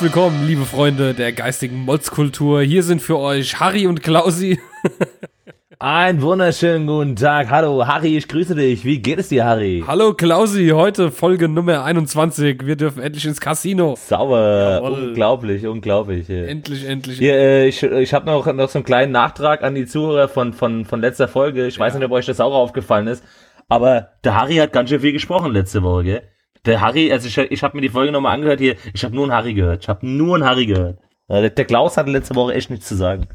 Herzlich willkommen, liebe Freunde der geistigen Molzkultur. Hier sind für euch Harry und Klausi. Ein wunderschönen guten Tag. Hallo, Harry, ich grüße dich. Wie geht es dir, Harry? Hallo Klausi, heute Folge Nummer 21. Wir dürfen endlich ins Casino. Sauber, Jawohl. unglaublich, unglaublich. Endlich, endlich. Hier, äh, ich ich habe noch, noch so einen kleinen Nachtrag an die Zuhörer von, von, von letzter Folge. Ich ja. weiß nicht, ob euch das auch aufgefallen ist, aber der Harry hat ganz schön viel gesprochen letzte Woche, gell? Der Harry, also ich, ich habe mir die Folge nochmal angehört hier, ich habe nur einen Harry gehört. Ich habe nur einen Harry gehört. Der Klaus hatte letzte Woche echt nichts zu sagen.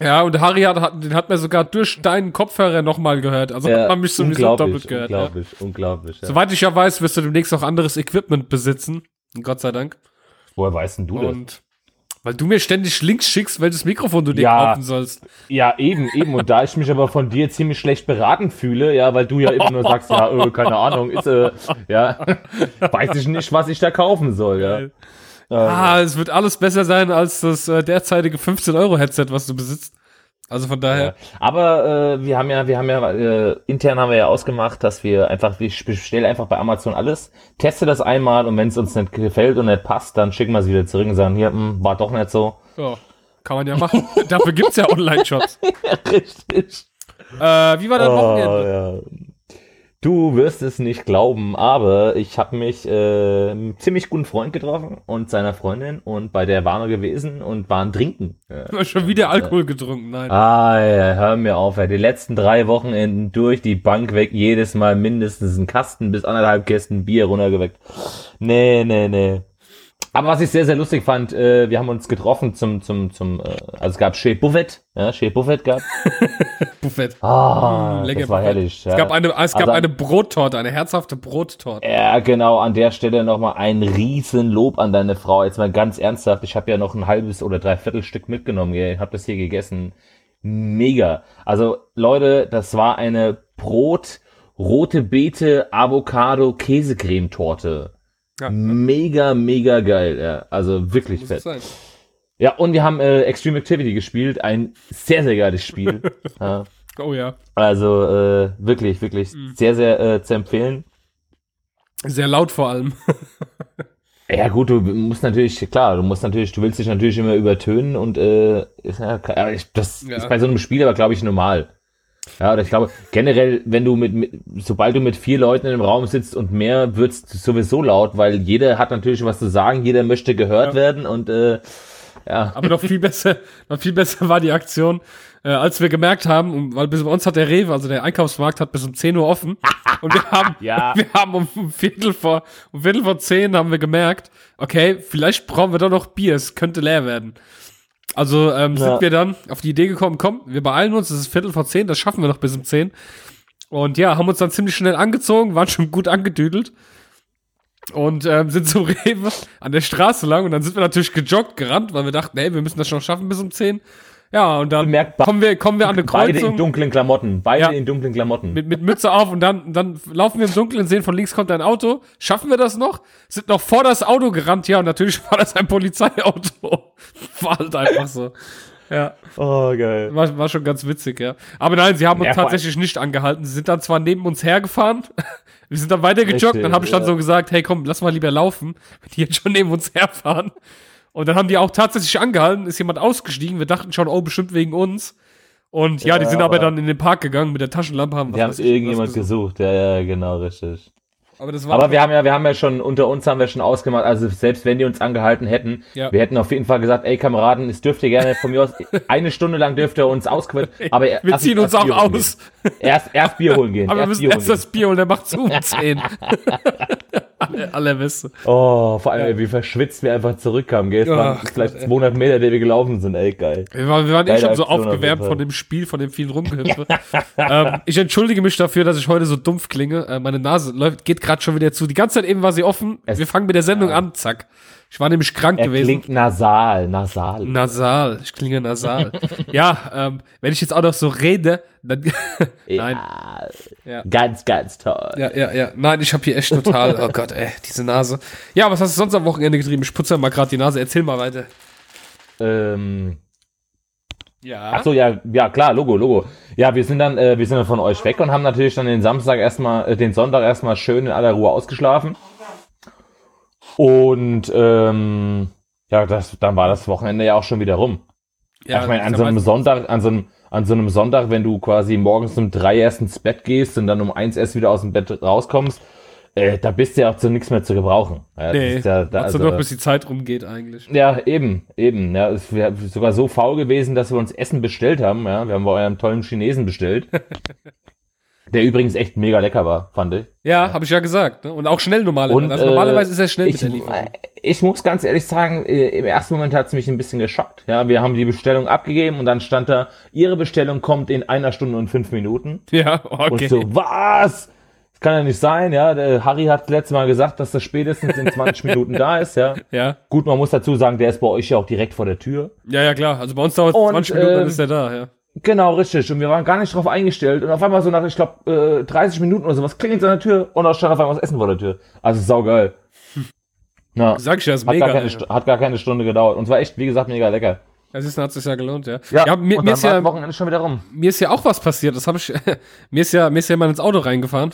Ja, und Harry hat, hat, den hat man sogar durch deinen Kopfhörer nochmal gehört. Also ja, hat man mich sowieso doppelt gehört. Unglaublich, ja. unglaublich. Ja. Soweit ich ja weiß, wirst du demnächst auch anderes Equipment besitzen. Gott sei Dank. Woher weißt denn du und das? Weil du mir ständig Links schickst, welches Mikrofon du dir ja, kaufen sollst. Ja, eben, eben. Und da ich mich aber von dir ziemlich schlecht beraten fühle, ja, weil du ja immer nur sagst, ja, äh, keine Ahnung, ist, äh, ja, weiß ich nicht, was ich da kaufen soll, ja. Ah, es wird alles besser sein als das äh, derzeitige 15-Euro-Headset, was du besitzt. Also von daher. Ja. Aber äh, wir haben ja, wir haben ja, äh, intern haben wir ja ausgemacht, dass wir einfach, ich bestelle einfach bei Amazon alles, teste das einmal und wenn es uns nicht gefällt und nicht passt, dann schicken wir es wieder zurück und sagen, hier, mh, hm, war doch nicht so. Ja, kann man ja machen. Dafür gibt's ja Online-Shops. Richtig. Äh, wie war dein oh, Wochenende? Ja. Du wirst es nicht glauben, aber ich habe mich äh, einen ziemlich guten Freund getroffen und seiner Freundin und bei der waren wir gewesen und waren trinken. Ja, schon wieder Alkohol getrunken, nein. Ah, ja, hör mir auf, ey. die letzten drei Wochenenden durch die Bank weg, jedes Mal mindestens einen Kasten bis anderthalb Kästen Bier runtergeweckt. Nee, nee, nee. Aber was ich sehr, sehr lustig fand, äh, wir haben uns getroffen zum, zum, zum, äh, also es gab Chez Buffet, ja, Chez Buffet gab. Buffet. Ah, mm, das war herrlich. Ja. Es gab eine, es gab also, eine Brottorte, eine herzhafte Brottorte. Ja, genau, an der Stelle nochmal ein riesen Lob an deine Frau. Jetzt mal ganz ernsthaft, ich habe ja noch ein halbes oder dreiviertel Stück mitgenommen, ich habe das hier gegessen. Mega. Also Leute, das war eine Brot, rote Beete, Avocado, Käsecremetorte. Ja. Mega, mega geil, ja. Also wirklich fett. Ja, und wir haben äh, Extreme Activity gespielt, ein sehr, sehr geiles Spiel. ja. Oh ja. Also äh, wirklich, wirklich mhm. sehr, sehr äh, zu empfehlen. Sehr laut vor allem. ja gut, du musst natürlich, klar, du musst natürlich, du willst dich natürlich immer übertönen und äh, ist, ja, das ja. ist bei so einem Spiel aber, glaube ich, normal. Ja, oder ich glaube, generell, wenn du mit, mit, sobald du mit vier Leuten in einem Raum sitzt und mehr, wird's sowieso laut, weil jeder hat natürlich was zu sagen, jeder möchte gehört ja. werden und äh, ja. Aber noch viel besser, noch viel besser war die Aktion, äh, als wir gemerkt haben, weil bis bei uns hat der Rewe, also der Einkaufsmarkt, hat bis um 10 Uhr offen. und wir haben, ja. wir haben um Viertel vor, um Viertel vor zehn haben wir gemerkt, okay, vielleicht brauchen wir doch noch Bier, es könnte leer werden. Also ähm, ja. sind wir dann auf die Idee gekommen, komm, wir beeilen uns, es ist Viertel vor zehn, das schaffen wir noch bis um zehn. Und ja, haben uns dann ziemlich schnell angezogen, waren schon gut angedüdelt und ähm, sind zum Rewe an der Straße lang und dann sind wir natürlich gejoggt, gerannt, weil wir dachten, hey, wir müssen das schon schaffen bis um zehn. Ja, und dann Bemerkt, kommen wir, kommen wir an eine Kreuzung. Beide in dunklen Klamotten. Beide ja, in dunklen Klamotten. Mit, mit Mütze auf und dann, dann laufen wir im Dunkeln, sehen von links kommt ein Auto. Schaffen wir das noch? Sind noch vor das Auto gerannt, ja, und natürlich war das ein Polizeiauto. War halt einfach so. Ja. Oh, geil. War, war schon ganz witzig, ja. Aber nein, sie haben uns ja, tatsächlich nicht angehalten. Sie sind dann zwar neben uns hergefahren. Wir sind dann weiter gejoggt. Dann habe ich dann ja. so gesagt, hey, komm, lass mal lieber laufen, wenn die jetzt schon neben uns herfahren. Und dann haben die auch tatsächlich angehalten, ist jemand ausgestiegen. Wir dachten schon, oh, bestimmt wegen uns. Und ja, ja die sind aber, dann in den Park gegangen mit der Taschenlampe. Haben die haben irgendjemand gesucht. Ja, ja, genau, richtig. Aber, aber wir haben ja, wir haben ja schon, unter uns haben wir schon ausgemacht, also selbst wenn die uns angehalten hätten, ja. wir hätten auf jeden Fall gesagt, ey Kameraden, es dürft ihr gerne von mir aus, eine Stunde lang dürft ihr uns ausquetschen, aber wir erst, ziehen uns auch aus. Erst, erst Bier holen gehen. Aber wir müssen erst das Bier holen, der macht zu um 10. alle, alle Wisse. Oh, vor allem, ja. wie verschwitzt wir einfach zurückkamen, gell? Es ja, waren vielleicht 200 Meter, die wir gelaufen sind, ey, geil. Wir waren, wir waren eh schon so aufgewärmt von dem Spiel, von dem vielen Rumgehüpfe. ähm, ich entschuldige mich dafür, dass ich heute so dumpf klinge. Äh, meine Nase läuft, geht gerade schon wieder zu. Die ganze Zeit eben war sie offen. Es wir fangen mit der Sendung ja. an, zack. Ich war nämlich krank er gewesen. Klingt nasal, nasal. Nasal, ich klinge nasal. ja, ähm, wenn ich jetzt auch noch so rede, dann. Nein. Ja, Ganz, ganz toll. Ja, ja, ja. Nein, ich habe hier echt total. oh Gott, ey, diese Nase. Ja, was hast du sonst am Wochenende getrieben? Ich putze mal gerade die Nase. Erzähl mal weiter. Ähm. Ja. Ach so, ja, ja, klar, Logo, Logo. Ja, wir sind dann, äh, wir sind dann von euch weg und haben natürlich dann den Samstag erstmal, äh, den Sonntag erstmal schön in aller Ruhe ausgeschlafen. Und ähm, Ja, das, dann war das Wochenende ja auch schon wieder rum. Ja, ich meine, an so einem Sonntag, an so einem, an so einem Sonntag, wenn du quasi morgens um drei erst ins Bett gehst und dann um eins erst wieder aus dem Bett rauskommst, äh, da bist du ja auch zu nichts mehr zu gebrauchen. Ja, nee, ja, da, also, noch bis die Zeit rumgeht eigentlich. Ja, eben, eben. Ja, es wäre sogar so faul gewesen, dass wir uns Essen bestellt haben. Ja, wir haben bei eurem tollen Chinesen bestellt. Der übrigens echt mega lecker war, fand ich. Ja, ja. habe ich ja gesagt. Ne? Und auch schnell normalerweise. also normalerweise ist er schnell ich, mit der Lieferung. Ich muss ganz ehrlich sagen, äh, im ersten Moment hat es mich ein bisschen geschockt. Ja, wir haben die Bestellung abgegeben und dann stand da, Ihre Bestellung kommt in einer Stunde und fünf Minuten. Ja, okay. Und so, was? Das kann ja nicht sein, ja. Der Harry hat letztes Mal gesagt, dass das spätestens in 20 Minuten da ist, ja. Ja. Gut, man muss dazu sagen, der ist bei euch ja auch direkt vor der Tür. Ja, ja, klar. Also bei uns dauert es 20 Minuten, äh, dann ist er da, ja. Genau, richtig. Und wir waren gar nicht drauf eingestellt. Und auf einmal so nach, ich glaube, äh, 30 Minuten oder sowas klingelt es an der Tür und da stand auf einmal was Essen vor der Tür. Also saugeil. Hm. Ja. Sag ich ja, ist hat mega. Gar keine, hat gar keine Stunde gedauert. Und es war echt, wie gesagt, mega lecker. Das ist, hat sich ja gelohnt, ja. Ja, ja mir, mir ist ja, Wochenende schon wieder rum. Mir ist ja auch was passiert. Das habe ich, mir ist ja, mir ist ja mal ins Auto reingefahren.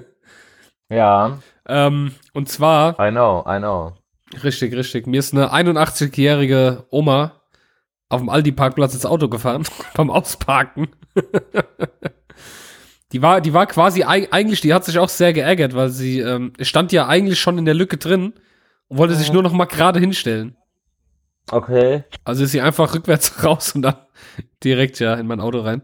ja. Ähm, und zwar. I know, I know. Richtig, richtig. Mir ist eine 81-jährige Oma auf dem Aldi-Parkplatz ins Auto gefahren, beim Ausparken. die war, die war quasi eigentlich, die hat sich auch sehr geärgert, weil sie ähm, stand ja eigentlich schon in der Lücke drin und wollte sich nur noch mal gerade hinstellen. Okay. Also ist sie einfach rückwärts raus und dann direkt ja in mein Auto rein.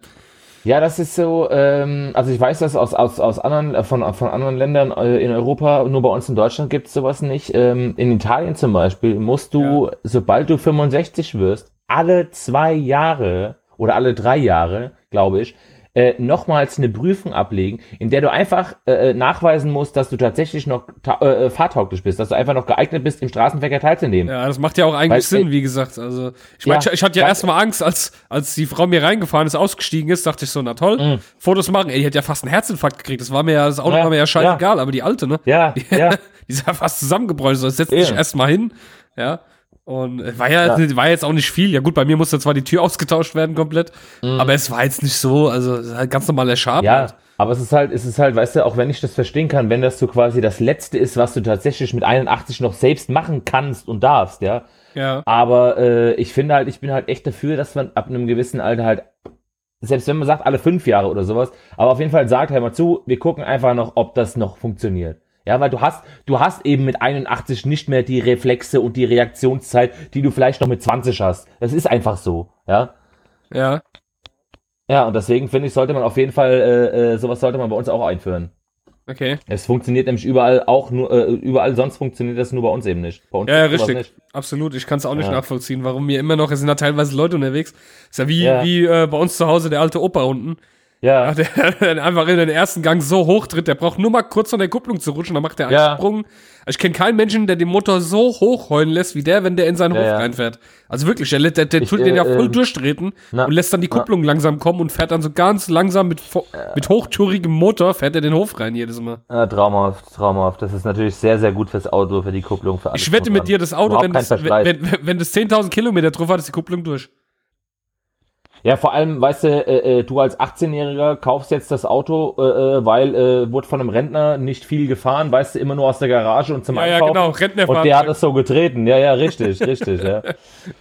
Ja, das ist so, ähm, also ich weiß das aus, aus, aus anderen, äh, von, von anderen Ländern äh, in Europa, nur bei uns in Deutschland gibt es sowas nicht. Ähm, in Italien zum Beispiel musst du, ja. sobald du 65 wirst, alle zwei Jahre oder alle drei Jahre, glaube ich, äh, nochmals eine Prüfung ablegen, in der du einfach äh, äh nachweisen musst, dass du tatsächlich noch äh, fahrtauglich bist, dass du einfach noch geeignet bist, im Straßenverkehr teilzunehmen. Ja, das macht ja auch eigentlich Weil, Sinn, äh, wie gesagt. Also ich meine, ja, ich, ich, hatte ja erstmal Angst, als, als die Frau mir reingefahren ist, ausgestiegen ist, dachte ich so, na toll, mh. Fotos machen. Ey, die hat ja fast einen Herzinfarkt gekriegt. Das war mir ja, das Auto ja, war mir ja scheißegal, ja. aber die alte, ne? Ja, die, ja. die ist ja fast zusammengebräucht. So, setz dich erstmal hin, ja. Und war ja, ja, war jetzt auch nicht viel. Ja gut, bei mir musste zwar die Tür ausgetauscht werden komplett, mhm. aber es war jetzt nicht so, also halt ganz normaler Schaden. Ja, halt. aber es ist halt, es ist halt, weißt du, auch wenn ich das verstehen kann, wenn das so quasi das Letzte ist, was du tatsächlich mit 81 noch selbst machen kannst und darfst, ja. Ja. Aber äh, ich finde halt, ich bin halt echt dafür, dass man ab einem gewissen Alter halt, selbst wenn man sagt, alle fünf Jahre oder sowas, aber auf jeden Fall sagt, hör mal zu, wir gucken einfach noch, ob das noch funktioniert. Ja, weil du hast, du hast eben mit 81 nicht mehr die Reflexe und die Reaktionszeit, die du vielleicht noch mit 20 hast. Das ist einfach so, ja. Ja. Ja, und deswegen finde ich, sollte man auf jeden Fall, äh, äh, sowas sollte man bei uns auch einführen. Okay. Es funktioniert nämlich überall auch nur, äh, überall sonst funktioniert das nur bei uns eben nicht. Bei uns ja, ja richtig. Nicht. Absolut. Ich kann es auch nicht ja. nachvollziehen, warum mir immer noch, es sind da teilweise Leute unterwegs. Ist ja wie, ja. wie äh, bei uns zu Hause der alte Opa unten. Ja. Der, der einfach in den ersten Gang so hoch tritt, der braucht nur mal kurz von der Kupplung zu rutschen, dann macht der einen ja. Sprung. Ich kenne keinen Menschen, der den Motor so hoch heulen lässt, wie der, wenn der in seinen ja, Hof ja. reinfährt. Also wirklich, der, der, der ich, tut äh, den ja voll äh, durchtreten na, und lässt dann die Kupplung na. langsam kommen und fährt dann so ganz langsam mit, mit hochtourigem Motor, fährt er den Hof rein jedes Mal. Ja, traumhaft, traumhaft. Das ist natürlich sehr, sehr gut fürs Auto, für die Kupplung. Für ich wette mit dir, das Auto, wenn das, wenn, wenn, wenn das 10.000 Kilometer drauf hat, ist die Kupplung durch. Ja, vor allem, weißt du, äh, äh du als 18-Jähriger kaufst jetzt das Auto, äh, äh, weil äh, wurde von einem Rentner nicht viel gefahren, weißt du, immer nur aus der Garage und zum ja, Einkaufen. Ja, genau, Rentner Und der hat es so getreten. Ja, ja, richtig, richtig, ja.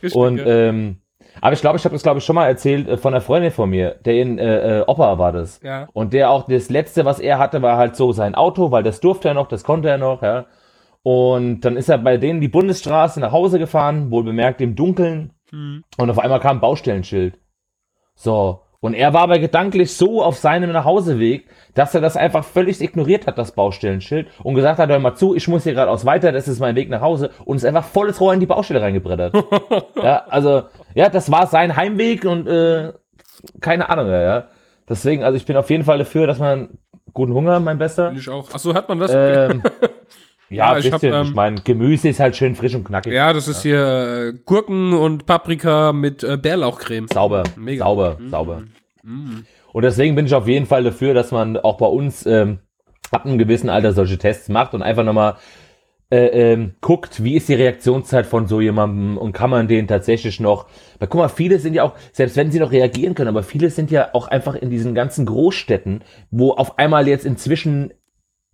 Richtig, und ja. ähm, aber ich glaube, ich habe das glaube ich schon mal erzählt äh, von einer Freundin von mir, der in äh, Opa war das. Ja. Und der auch das letzte, was er hatte, war halt so sein Auto, weil das durfte er noch, das konnte er noch, ja. Und dann ist er bei denen die Bundesstraße nach Hause gefahren, wohl bemerkt im Dunkeln. Hm. Und auf einmal kam ein Baustellenschild. So. Und er war aber gedanklich so auf seinem Nachhauseweg, dass er das einfach völlig ignoriert hat, das Baustellenschild, und gesagt hat, hör mal zu, ich muss hier geradeaus weiter, das ist mein Weg nach Hause, und ist einfach volles Rohr in die Baustelle reingebrettert. ja, also, ja, das war sein Heimweg und äh, keine Ahnung, ja. Deswegen, also ich bin auf jeden Fall dafür, dass man guten Hunger, mein Bester. Ich auch. Achso, hat man das? Ähm, Ja, ja ich, hab, ähm, ich meine, Gemüse ist halt schön frisch und knackig. Ja, das ist hier äh, Gurken und Paprika mit äh, Bärlauchcreme. Sauber, Mega. sauber, mm. sauber. Mm. Und deswegen bin ich auf jeden Fall dafür, dass man auch bei uns ähm, ab einem gewissen Alter solche Tests macht und einfach nochmal äh, ähm, guckt, wie ist die Reaktionszeit von so jemandem und kann man den tatsächlich noch, weil guck mal, viele sind ja auch, selbst wenn sie noch reagieren können, aber viele sind ja auch einfach in diesen ganzen Großstädten, wo auf einmal jetzt inzwischen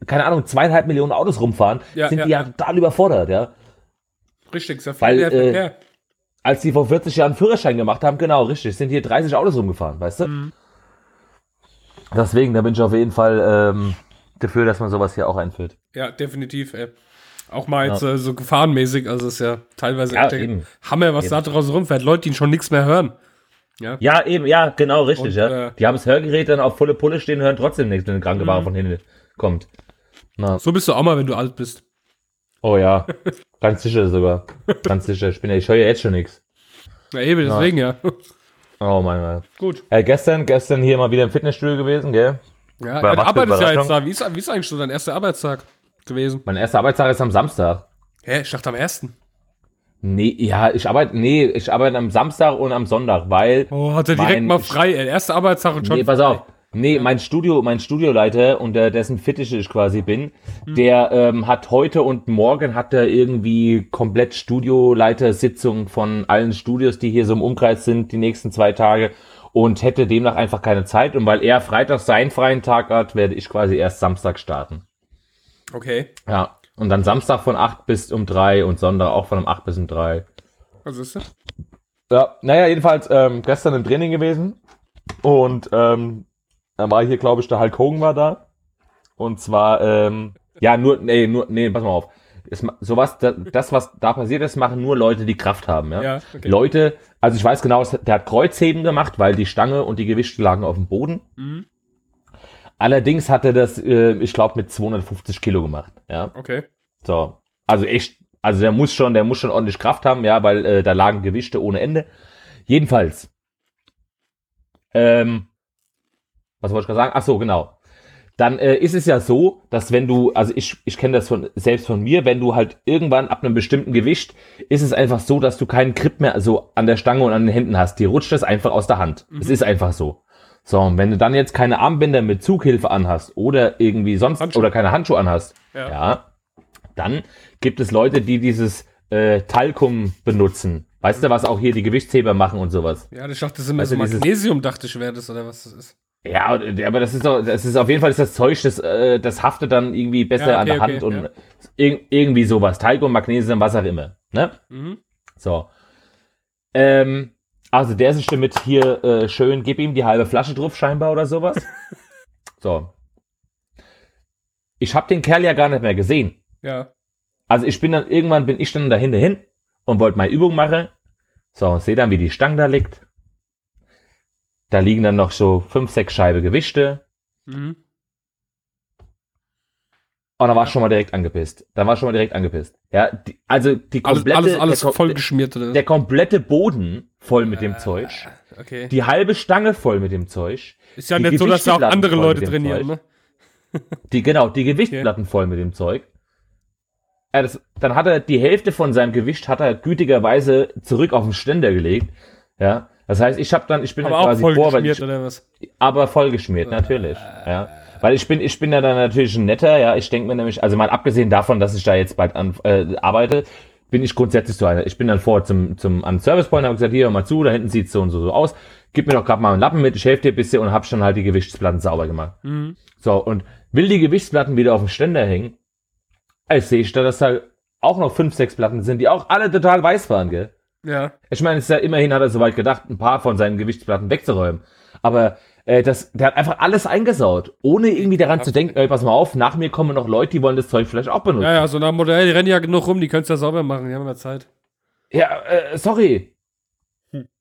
keine Ahnung, zweieinhalb Millionen Autos rumfahren, ja, sind ja. die ja total überfordert, ja. Richtig, sehr viel Weil, mehr äh, Verkehr. Als die vor 40 Jahren Führerschein gemacht haben, genau, richtig, sind hier 30 Autos rumgefahren, weißt du? Mhm. Deswegen, da bin ich auf jeden Fall ähm, dafür, dass man sowas hier auch einführt. Ja, definitiv, ey. Auch mal jetzt äh, so gefahrenmäßig, also ist ja teilweise Ja, eben. Hammer, was da draußen rumfährt. Leute, die schon nichts mehr hören. Ja. Ja, eben, ja, genau, richtig, Und, ja. äh, die haben das Hörgerät dann auf volle Pulle stehen, hören trotzdem nichts, wenn eine Krankenwagen von hinten kommt. Na. So bist du auch mal, wenn du alt bist. Oh ja, ganz sicher sogar. Ganz sicher. Ich bin ja, ich höre ja jetzt schon nichts. Ja, eben, deswegen ja. Oh mein Gott. Gut. Äh, gestern, gestern hier mal wieder im Fitnessstudio gewesen, gell? Ja, was für arbeitest ja jetzt da. Wie ist, wie ist eigentlich so dein erster Arbeitstag gewesen? Mein erster Arbeitstag ist am Samstag. Hä, ich dachte am ersten. Nee, ja, ich arbeite, nee, ich arbeite am Samstag und am Sonntag, weil, Oh, hat er direkt Mein- mal frei, ey. Erster Arbeitstag und schon. nee, pass auf. Nee, mein Studio, mein Studioleiter, unter dessen Fittiche ich quasi bin, Hm. der ähm, hat heute und morgen hat er irgendwie komplett Studioleitersitzung von allen Studios, die hier so im Umkreis sind, die nächsten zwei Tage und hätte demnach einfach keine Zeit. Und weil er Freitag seinen freien Tag hat, werde ich quasi erst Samstag starten. Okay. Ja. Und dann Samstag von 8 bis um 3 und Sonntag auch von um 8 bis um 3. Was ist das? Ja, naja, jedenfalls ähm, gestern im Training gewesen und ähm, da war hier, glaube ich, der Hulk Hogan war da. Und zwar, ähm, ja, nur, nee, nur, nee, pass mal auf. Es, sowas, das, was da passiert ist, machen nur Leute, die Kraft haben, ja. Ja, okay. Leute, also ich weiß genau, der hat Kreuzheben gemacht, weil die Stange und die Gewichte lagen auf dem Boden. Mhm. Allerdings hat er das, äh, ich glaube, mit 250 Kilo gemacht, ja. Okay. So, also echt, also der muss schon, der muss schon ordentlich Kraft haben, ja, weil äh, da lagen Gewichte ohne Ende. Jedenfalls, ähm, was wollte ich gerade sagen? Ach so, genau. Dann äh, ist es ja so, dass wenn du, also ich, ich kenne das von, selbst von mir, wenn du halt irgendwann ab einem bestimmten Gewicht, ist es einfach so, dass du keinen Grip mehr so an der Stange und an den Händen hast. Die rutscht das einfach aus der Hand. Es ist einfach so. So, und wenn du dann jetzt keine Armbänder mit Zughilfe anhast oder irgendwie sonst Handschuhe. oder keine Handschuhe anhast, Ja. ja, dann gibt es Leute, die dieses äh, Talkum benutzen. Weißt du, was auch hier die Gewichtsheber machen und sowas? Ja, ich dachte, das ist immer so Magnesium, dachte ich, wäre das, oder was das ist. Ja, und- aber das ist doch, das ist auf jeden Fall ist das Zeug, das, äh, das haftet dann irgendwie besser Ja, an okay, der Hand okay, und ja. ir irgendwie sowas. Talkum, Magnesium, was auch immer. Ne? Mhm. So. Ähm, also der ist damit hier äh, schön, gib ihm die halbe Flasche drauf, scheinbar oder sowas. so. Ich habe den Kerl ja gar nicht mehr gesehen. Ja. Also ich bin dann, irgendwann bin ich dann dahinter hin und wollte meine Übung machen. So, und sehe dann, wie die Stange da liegt. Da liegen dann noch so fünf, sechs Scheibe Gewichte. Mhm. Und dann war schon mal direkt angepisst. Dann war schon mal direkt angepisst. Ja, die, also die Alles, komplette, alles, alles der, kom- vollgeschmiert, oder? der komplette Boden voll mit dem Äh, Zeug. Okay. Die halbe Stange voll mit dem Zeug. ist ja nicht so, dass da auch andere Leute trainieren, ne? Die, genau, die Gewichtplatten voll mit dem Zeug. Ja, das, dann hat er die Hälfte von seinem Gewicht hat er gütigerweise zurück auf den Ständer gelegt. Ja, das heißt, ich habe dann, ich bin Aber dann auch quasi vor, weil ich, oder was? aber vollgeschmiert, natürlich. Ja, weil ich bin, ich bin ja dann natürlich ein netter. Ja, ich denke mir nämlich, also mal abgesehen davon, dass ich da jetzt bald an, äh, arbeite, bin ich grundsätzlich so einer. Ich bin dann vor zum zum an den Service Point, habe gesagt, hier mal zu, da hinten sieht's so und so so aus. Gib mir doch gerade mal einen Lappen mit, ich helfe dir ein bisschen und hab schon halt die Gewichtsplatten sauber gemacht. Mhm. So, und will die Gewichtsplatten wieder auf den Ständer hängen, als sehe ich da, dass da auch noch fünf, sechs Platten sind, die auch alle total weiß waren, gell? Ja. Ich meine, es ist ja immerhin hat er soweit gedacht, ein paar von seinen Gewichtsplatten wegzuräumen. Aber äh, das, der hat einfach alles eingesaut, ohne irgendwie daran zu denken, ey, pass mal auf, nach mir kommen noch Leute, die wollen das Zeug vielleicht auch benutzen. Ja, ja, so nach dem Modell, die rennen ja genug rum, die können es ja sauber machen, die haben ja Zeit. Ja, äh, sorry.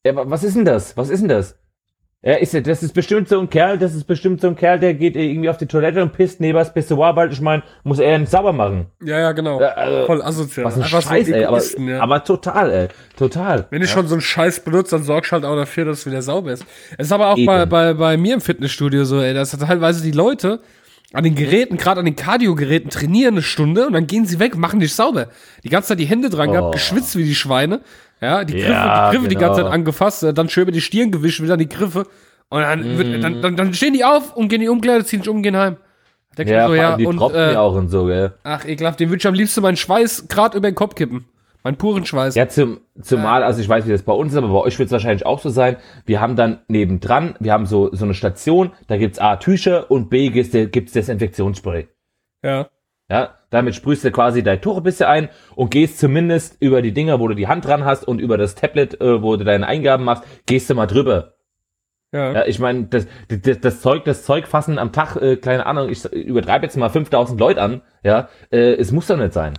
Ja, wa- was ist denn das? Was ist denn das? Ja, ist ja, das ist bestimmt so ein Kerl, das ist bestimmt so ein Kerl, der geht irgendwie auf die Toilette und pisst neben das Pissoir, weil ich meine, muss er nicht sauber machen. Ja, ja, genau. Ja, also, Voll asozial. Was ein Einfach Scheiß, so ey, aber, ja. aber total, ey, total. Wenn ich schon so einen Scheiß benutze, dann sorgst halt auch dafür, dass es wieder sauber ist. Es ist aber auch Eben. bei, bei, bei mir im Fitnessstudio so, ey, dass teilweise die Leute an den Geräten, gerade an den Cardio-Geräten, trainieren eine Stunde und dann gehen sie weg, machen dich sauber. Die ganze Zeit die Hände dran Oh. gehabt, geschwitzt wie die Schweine. Ja, die Griffe, Ja, die, Griffe die genau. ganze Zeit angefasst, äh, dann schön über die Stirn gewischt, wieder die Griffe. Und dann, wird, Mhm. dann, dann, dann stehen die auf und gehen in die Umkleide, ziehen sich um, gehen heim. Ich Ja, so, ja, die und, tropfen äh, auch und so, gell. ach, ekelhaft, den würde ich am liebsten meinen Schweiß gerade über den Kopf kippen. Meinen puren Schweiß. Ja, zum, zumal, also ich weiß, wie das bei uns ist, aber bei euch wird es wahrscheinlich auch so sein. Wir haben dann nebendran, wir haben so, so eine Station, da gibt's A, Tücher und B, gibt's, gibt's Desinfektionsspray. ja. Ja, Damit sprühst du quasi dein Tuch ein bisschen ein und gehst zumindest über die Dinger, wo du die Hand dran hast und über das Tablet, äh, wo du deine Eingaben machst, gehst du mal drüber. Ja. ja ich meine, das, das, das Zeug, das Zeug fassen am Tag, äh, keine Ahnung, ich übertreibe jetzt mal 5000 Leute an, ja, äh, es muss doch nicht sein.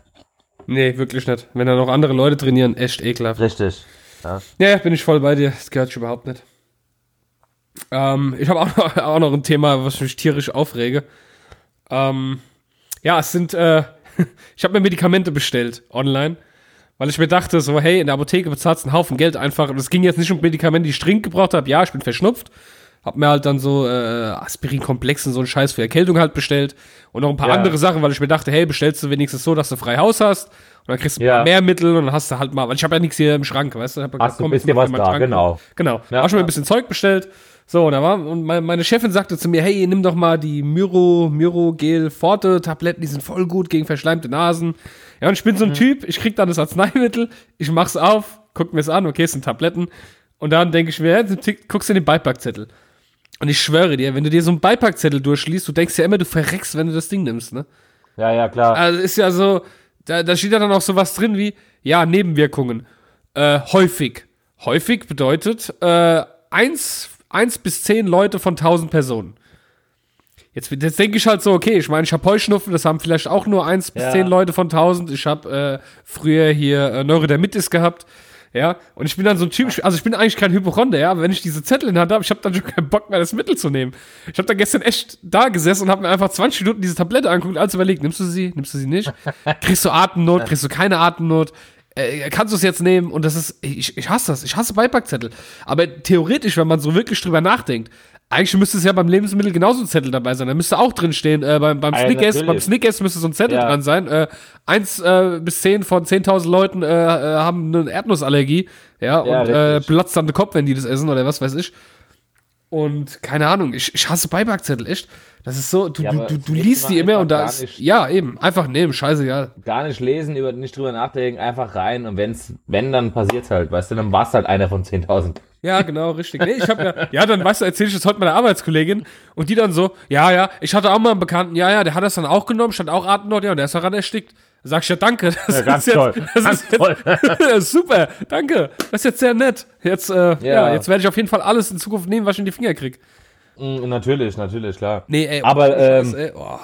Nee, wirklich nicht. Wenn da noch andere Leute trainieren, echt ekelhaft. Richtig. Ja, ja bin ich voll bei dir. Das gehört schon überhaupt nicht. Ähm, ich habe auch, noch, auch noch ein Thema, was mich tierisch aufrege. Ähm, ja, es sind, äh, ich habe mir Medikamente bestellt online, weil ich mir dachte, so, hey, in der Apotheke bezahlst du einen Haufen Geld einfach. Und es ging jetzt nicht um Medikamente, die ich dringend gebraucht habe. Ja, ich bin verschnupft. Hab mir halt dann so äh, Aspirin-Komplex und so einen Scheiß für Erkältung halt bestellt. Und noch ein paar ja. andere Sachen, weil ich mir dachte, hey, bestellst du wenigstens so, dass du frei Haus hast. Und dann kriegst du ja. mehr Mittel und dann hast du halt mal, weil ich habe ja nichts hier im Schrank, weißt du? Hab hast du ein bisschen was da, Schrank. genau. Genau. Ja. Hab schon mal ein bisschen Zeug bestellt. So, und da war, und meine Chefin sagte zu mir, hey, nimm doch mal die Myro, Myro Gel Forte Tabletten, die sind voll gut gegen verschleimte Nasen. Ja, und ich bin so ein mhm. Typ, ich krieg dann das Arzneimittel, ich mach's auf, guck mir's an, okay, es sind Tabletten. Und dann denke ich mir, ja, guckst du den Beipackzettel. Und ich schwöre dir, wenn du dir so einen Beipackzettel durchliest, du denkst ja immer, du verreckst, wenn du das Ding nimmst, ne? Ja, ja, klar. Also ist ja so, da, da steht ja dann auch so was drin wie, ja, Nebenwirkungen. Äh, häufig. Häufig bedeutet, äh, eins eins bis zehn Leute von tausend Personen. Jetzt, jetzt denke ich halt so, okay, ich meine, ich habe Heuschnupfen, das haben vielleicht auch nur eins bis zehn Leute von tausend. Ich habe äh, früher hier äh, Neurodermitis gehabt. Ja, und ich bin dann so ein Typ, also ich bin eigentlich kein Hypochonder, ja, aber wenn ich diese Zettel in der Hand habe, ich habe dann schon keinen Bock mehr, das Mittel zu nehmen. Ich habe dann gestern echt da gesessen und habe mir einfach 20 Minuten diese Tablette angeguckt und alles überlegt, nimmst du sie, nimmst du sie nicht? Kriegst du Atemnot, kriegst du keine Atemnot? Äh, kannst du es jetzt nehmen? Und das ist, ich, ich hasse das, ich hasse Beipackzettel. Aber theoretisch, wenn man so wirklich drüber nachdenkt, eigentlich müsste es ja beim Lebensmittel genauso ein Zettel dabei sein. Da müsste auch drin stehen, äh, beim, beim, Snickers, beim Snickers müsste so ein Zettel ja. dran sein. Äh, eins äh, bis zehn von 10.000 Leuten äh, äh, haben eine Erdnussallergie. Ja, ja und äh, platzt dann der Kopf, wenn die das essen oder was weiß ich. Und keine Ahnung, ich, ich hasse Beipackzettel, echt. Das ist so, du, ja, du, du, du liest die immer und da ist, nicht, ja, eben, einfach nehmen, scheiße, ja. Gar nicht lesen, über, nicht drüber nachdenken, einfach rein und wenn's, wenn, dann passiert's halt, weißt du, dann war's halt einer von 10.000. Ja, genau, richtig. Nee, ich hab ja, ja, dann weißt du, erzähl ich das heute meiner Arbeitskollegin und die dann so, ja, ja, ich hatte auch mal einen Bekannten, ja, ja, der hat das dann auch genommen, stand auch Atemnot, ja, und der ist daran erstickt. Sag ich ja danke. Das ja, ganz ist toll. Jetzt, das ganz ist toll. Jetzt, super, danke. Das ist jetzt sehr nett. Jetzt, äh, ja. ja. jetzt werde ich auf jeden Fall alles in Zukunft nehmen, was ich in die Finger krieg. Mm, natürlich, natürlich, klar. Nee, ey, aber ähm, ey, oh.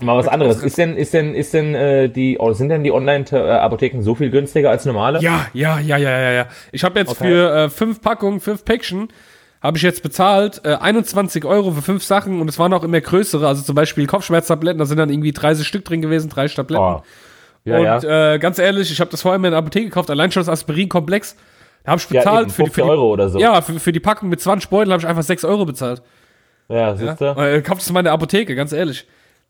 mal was anderes. Ist denn, ist denn, ist denn äh, die, oh, sind denn die Online-Apotheken so viel günstiger als normale? Ja, ja, ja, ja, ja, ja. Ich habe jetzt okay. für äh, fünf Packungen, fünf Päckchen, habe ich jetzt bezahlt, äh, 21 Euro für fünf Sachen und es waren auch immer größere, also zum Beispiel Kopfschmerztabletten, da sind dann irgendwie 30 Stück drin gewesen, drei Tabletten. Oh. Ja, und ja. Äh, ganz ehrlich, ich habe das vorher in der Apotheke gekauft, allein schon das Aspirin-Komplex. Da habe ich bezahlt ja, für, die, für die, Euro oder so. Ja, für, für die Packung mit 20 Beuteln habe ich einfach 6 Euro bezahlt. Ja, siehst du? Ja? Äh, kauft es mal in der Apotheke, ganz ehrlich.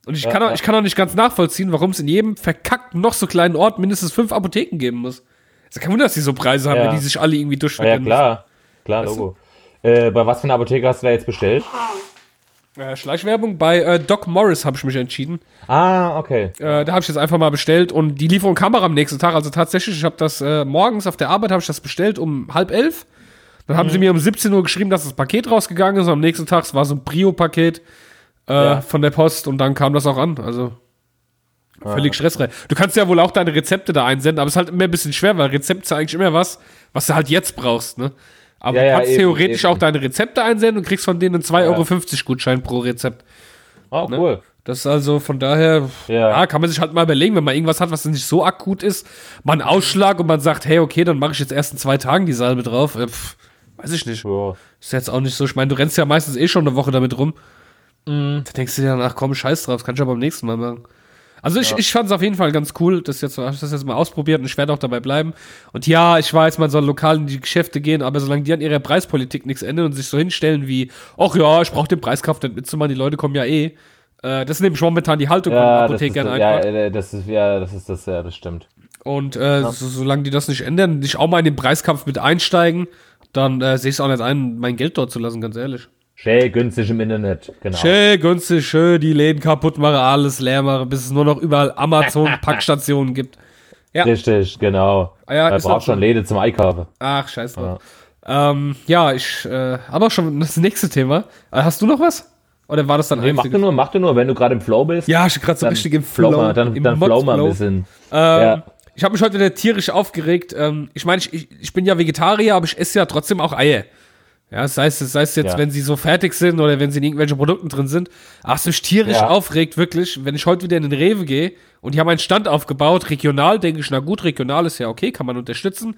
Und ich, ja, kann auch, ich kann auch nicht ganz nachvollziehen, warum es in jedem verkackten, noch so kleinen Ort mindestens fünf Apotheken geben muss. ist ja kein Wunder, dass die so Preise haben, wenn die sich alle irgendwie durchschneiden. Ja, klar. Klar, Logo. Äh, bei was für einer Apotheke hast du da jetzt bestellt? Äh, Schleichwerbung bei äh, Doc Morris habe ich mich entschieden. Ah, okay. Äh, da habe ich jetzt einfach mal bestellt und die Lieferung kam auch am nächsten Tag. Also tatsächlich, ich habe das äh, morgens auf der Arbeit habe ich das bestellt um halb elf. Dann haben mhm. sie mir um 17 Uhr geschrieben, dass das Paket rausgegangen ist. Und am nächsten Tag war so ein Brio-Paket äh, ja. von der Post und dann kam das auch an. Also völlig ah. stressfrei. Du kannst ja wohl auch deine Rezepte da einsenden, aber es ist halt immer ein bisschen schwer, weil Rezept ist eigentlich immer was, was du halt jetzt brauchst, ne? Aber ja, du kannst ja, theoretisch eben. auch deine Rezepte einsenden und kriegst von denen einen 2,50 Euro Gutschein pro Rezept. Oh, ne? cool. Das ist also von daher, ja. ja. kann man sich halt mal überlegen, wenn man irgendwas hat, was nicht so akut ist, mal einen Ausschlag und man sagt, hey, okay, dann mache ich jetzt erst in zwei Tagen die Salbe drauf. Äh, pff, weiß ich nicht. Ja. Ist jetzt auch nicht so. Ich meine, du rennst ja meistens eh schon eine Woche damit rum. Mhm. Da denkst du dir danach, komm, scheiß drauf, das kann ich aber beim nächsten Mal machen. Also ich, ja. ich fand es auf jeden Fall ganz cool, das jetzt, ich das jetzt mal ausprobiert und ich werde auch dabei bleiben. Und ja, ich weiß, man soll lokal in die Geschäfte gehen, aber solange die an ihrer Preispolitik nichts ändern und sich so hinstellen wie, ach ja, ich brauche den Preiskampf nicht mitzumachen, die Leute kommen ja eh. Äh, das ist nämlich momentan die Haltung ja, von Apothekern einfach. Ja, äh, das ist, ja, das ist das, ja, das stimmt. Und äh, ja. so, solange die das nicht ändern, nicht auch mal in den Preiskampf mit einsteigen, dann äh, sehe ich es auch nicht ein, mein Geld dort zu lassen, ganz ehrlich. Schön günstig im Internet, genau. Schön günstig, schön die Läden kaputt machen, alles leer machen, bis es nur noch überall Amazon-Packstationen gibt. Ja. Richtig, genau. Ah, ja, Man braucht schon Läden zum Einkaufen. Ach, scheiße. Ja. Ähm, ja, ich äh, habe auch schon das nächste Thema. Äh, hast du noch was? Oder war das dann nee, mach du nur, mach du nur, wenn du gerade im Flow bist. Ja, ich bin gerade so richtig im Flow. Flow dann im dann flow mal ein bisschen. Ähm, ja. Ich habe mich heute tierisch aufgeregt. Ähm, ich meine, ich, ich bin ja Vegetarier, aber ich esse ja trotzdem auch Eier. Ja, das heißt, das heißt jetzt, ja. wenn sie so fertig sind oder wenn sie in irgendwelchen Produkten drin sind. Ach, so tierisch ja. aufregt, wirklich, wenn ich heute wieder in den Rewe gehe und die haben einen Stand aufgebaut, regional, denke ich, na gut, regional ist ja okay, kann man unterstützen.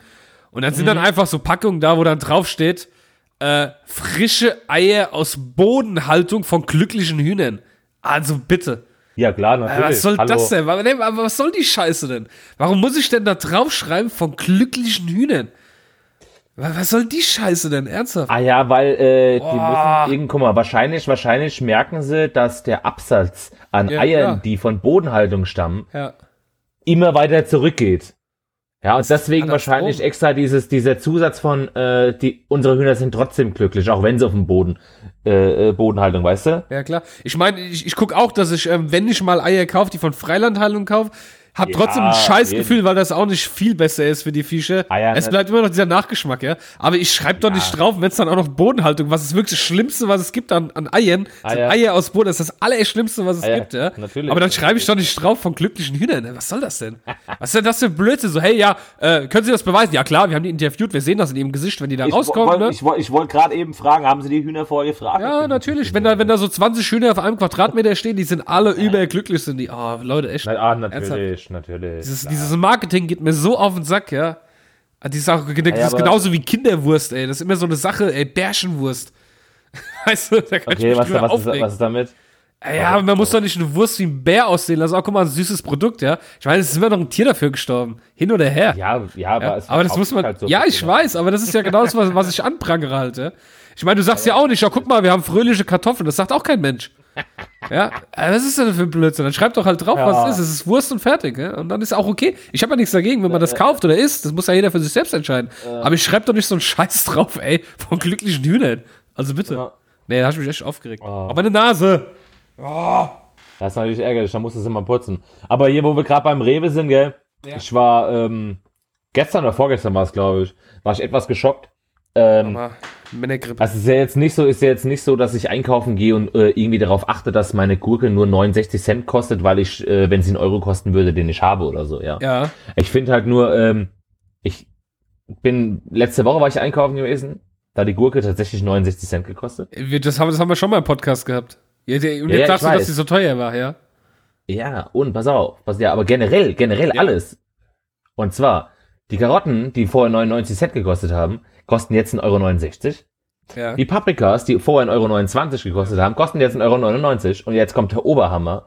Und dann sind mhm. dann einfach so Packungen da, wo dann draufsteht, äh, frische Eier aus Bodenhaltung von glücklichen Hühnern. Also bitte. Ja, klar, natürlich. Was soll Hallo. das denn? Was soll die Scheiße denn? Warum muss ich denn da draufschreiben von glücklichen Hühnern? Was soll die Scheiße denn ernsthaft? Ah ja, weil äh, die müssen irgend, guck mal, wahrscheinlich, wahrscheinlich merken sie, dass der Absatz an ja, Eiern, ja. die von Bodenhaltung stammen, ja. immer weiter zurückgeht. Ja, und deswegen wahrscheinlich extra dieses, dieser Zusatz von, äh, die, unsere Hühner sind trotzdem glücklich, auch wenn sie auf dem Boden, äh, äh Bodenhaltung, weißt du? Ja, klar. Ich meine, ich, ich guck auch, dass ich, ähm, wenn ich mal Eier kaufe, die von Freilandhaltung kaufe, hab ja, trotzdem ein Scheißgefühl, weil das auch nicht viel besser ist für die Fische. Ah, ja, es ne? bleibt immer noch dieser Nachgeschmack, ja. Aber ich schreibe doch nicht drauf, wenn es dann auch noch Bodenhaltung, was ist wirklich das Schlimmste, was es gibt an, an Eiern. Ah. Eier aus Boden, das ist das Allerschlimmste, was es ah, gibt, ja. Natürlich. Aber dann schreibe ich doch nicht drauf von glücklichen Hühnern. Was soll das denn? was ist denn das für Blödsinn? So, hey, ja, äh, können Sie das beweisen? Ja, klar, wir haben die interviewt, wir sehen das in ihrem Gesicht, wenn die da ich rauskommen. Wollt, ne? Ich, wollte gerade eben fragen, haben Sie die Hühner vorher gefragt? Ja, natürlich. Wenn da, wenn da so 20 Hühner auf einem Quadratmeter stehen, die sind alle überglücklich, sind die. Oh, Leute, echt. Na, ah, natürlich, Ernsthaft. Natürlich. Dieses dieses Marketing geht mir so auf den Sack, ja. Ah, die Sache, das ja, ist genauso wie Kinderwurst, ey. Das ist immer so eine Sache, ey, Bärchenwurst. weißt du, da kann okay, ich was, was, ist, was ist damit? Ja, man muss doch nicht eine Wurst wie ein Bär aussehen lassen. Auch guck mal, ein süßes Produkt, ja. Ich meine, es ist immer noch ein Tier dafür gestorben. Hin oder her. Ja, ja, aber, ja, aber das muss man. Halt so ja, ich weiß, aber das ist ja genau das, was, was ich anprangere halt, ja. Ich meine, du sagst ja, ja auch nicht, ja, guck mal, wir haben fröhliche Kartoffeln. Das sagt auch kein Mensch. Ja, äh, was ist denn für ein Blödsinn? Dann schreibt doch halt drauf, ja. was es ist. Es ist Wurst und fertig. Ja? Und dann ist auch okay. Ich habe ja nichts dagegen, wenn man das kauft oder isst. Das muss ja jeder für sich selbst entscheiden. Ja. Aber ich schreibe doch nicht so einen Scheiß drauf, ey, von glücklichen Hühnern. Also bitte. Ja. Nee, da hast du mich echt aufgeregt. Oh. Aber eine Nase. Oh. Das ist natürlich ärgerlich, da muss es immer putzen. Aber hier, wo wir gerade beim Rewe sind, gell? Ja. Ich war ähm, gestern oder vorgestern war es, glaube ich, war ich etwas geschockt. Ähm, Männergrippe. Also ist ja jetzt nicht so, ist ja jetzt nicht so, dass ich einkaufen gehe und äh, irgendwie darauf achte, dass meine Gurke nur 69 Cent kostet, weil ich, äh, wenn sie einen Euro kosten würde, den ich habe oder so, ja. Ja. Ich finde halt nur, ähm, ich bin, letzte Woche war ich einkaufen gewesen, da die Gurke tatsächlich 69 Cent gekostet. Das haben, das haben wir schon mal im Podcast gehabt. Und jetzt ja, sagst du, dass sie so teuer war, ja? Ja, und pass auf, pass ja, aber generell, generell ja. alles. Und zwar, die Karotten, die vorher 99 Cent gekostet haben, kosten jetzt 1,69 Euro. Ja. Die Paprikas, die vorher 1,29 Euro gekostet haben, kosten jetzt 1,99 Euro. Und jetzt kommt der Oberhammer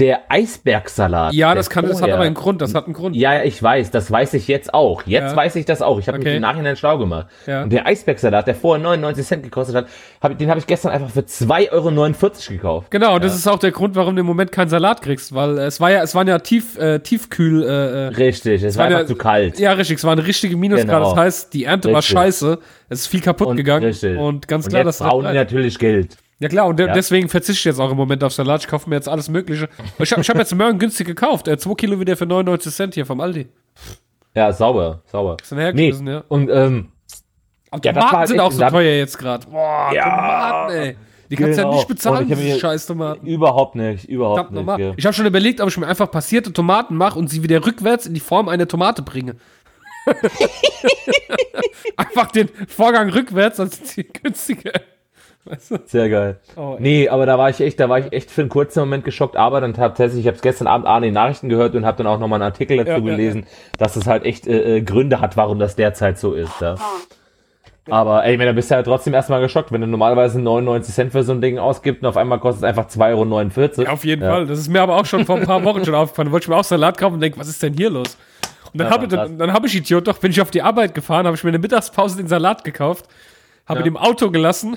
der Eisbergsalat. Ja, das kann, das hat aber einen Grund, das hat einen Grund. Ja, ich weiß, das weiß ich jetzt auch. Jetzt ja. weiß ich das auch. Ich habe okay. mich im Nachhinein schlau gemacht. Ja. Und der Eisbergsalat, der vorher 99 Cent gekostet hat, hab, den habe ich gestern einfach für 2,49 Euro gekauft. Genau, ja. das ist auch der Grund, warum du im Moment keinen Salat kriegst, weil es war ja, es waren ja tief, äh, tiefkühl. Äh, äh richtig, es war einfach ja, zu kalt. Ja, richtig, es war eine richtige Minusgrad. Genau. Das heißt, die Ernte richtig. war scheiße, es ist viel kaputt und, gegangen. Richtig. Und ganz klar, und jetzt das brauchen die natürlich Geld. Ja klar, und ja. deswegen verzichte ich jetzt auch im Moment auf Salat. Ich kaufe mir jetzt alles Mögliche. Ich habe hab jetzt Möhren günstig gekauft. Äh, zwei Kilo wieder für 99 Cent hier vom Aldi. Ja, sauber, sauber. Das ist nee. ja. Und, ähm, aber ja, Tomaten halt sind auch so teuer jetzt gerade. Boah, ja, Tomaten, ey. Die kannst du genau. ja nicht bezahlen, diese scheiß Tomaten. Überhaupt nicht, überhaupt nicht. Ja. Ich habe schon überlegt, ob ich mir einfach passierte Tomaten mache und sie wieder rückwärts in die Form einer Tomate bringe. einfach den Vorgang rückwärts, dann sind sie günstiger. Weißt du? Sehr geil. Oh, nee, aber da war ich echt, da war ich echt für einen kurzen Moment geschockt, aber dann tatsächlich, ich habe es gestern Abend an den Nachrichten gehört und habe dann auch nochmal einen Artikel dazu ja, gelesen, ja, ja. dass es halt echt äh, äh, Gründe hat, warum das derzeit so ist. Ja. Aber ey, da bist du ja trotzdem erstmal geschockt, wenn du normalerweise 99 Cent für so ein Ding ausgibst und auf einmal kostet es einfach 2,49 Euro. Ja, auf jeden Fall. Das ist mir aber auch schon vor ein paar Wochen schon aufgefallen. Da wollte ich mir auch Salat kaufen und denke, was ist denn hier los? Und dann habe dann, dann hab ich Idiot doch, bin ich auf die Arbeit gefahren, habe ich mir eine Mittagspause den Salat gekauft, habe ja. ihn im Auto gelassen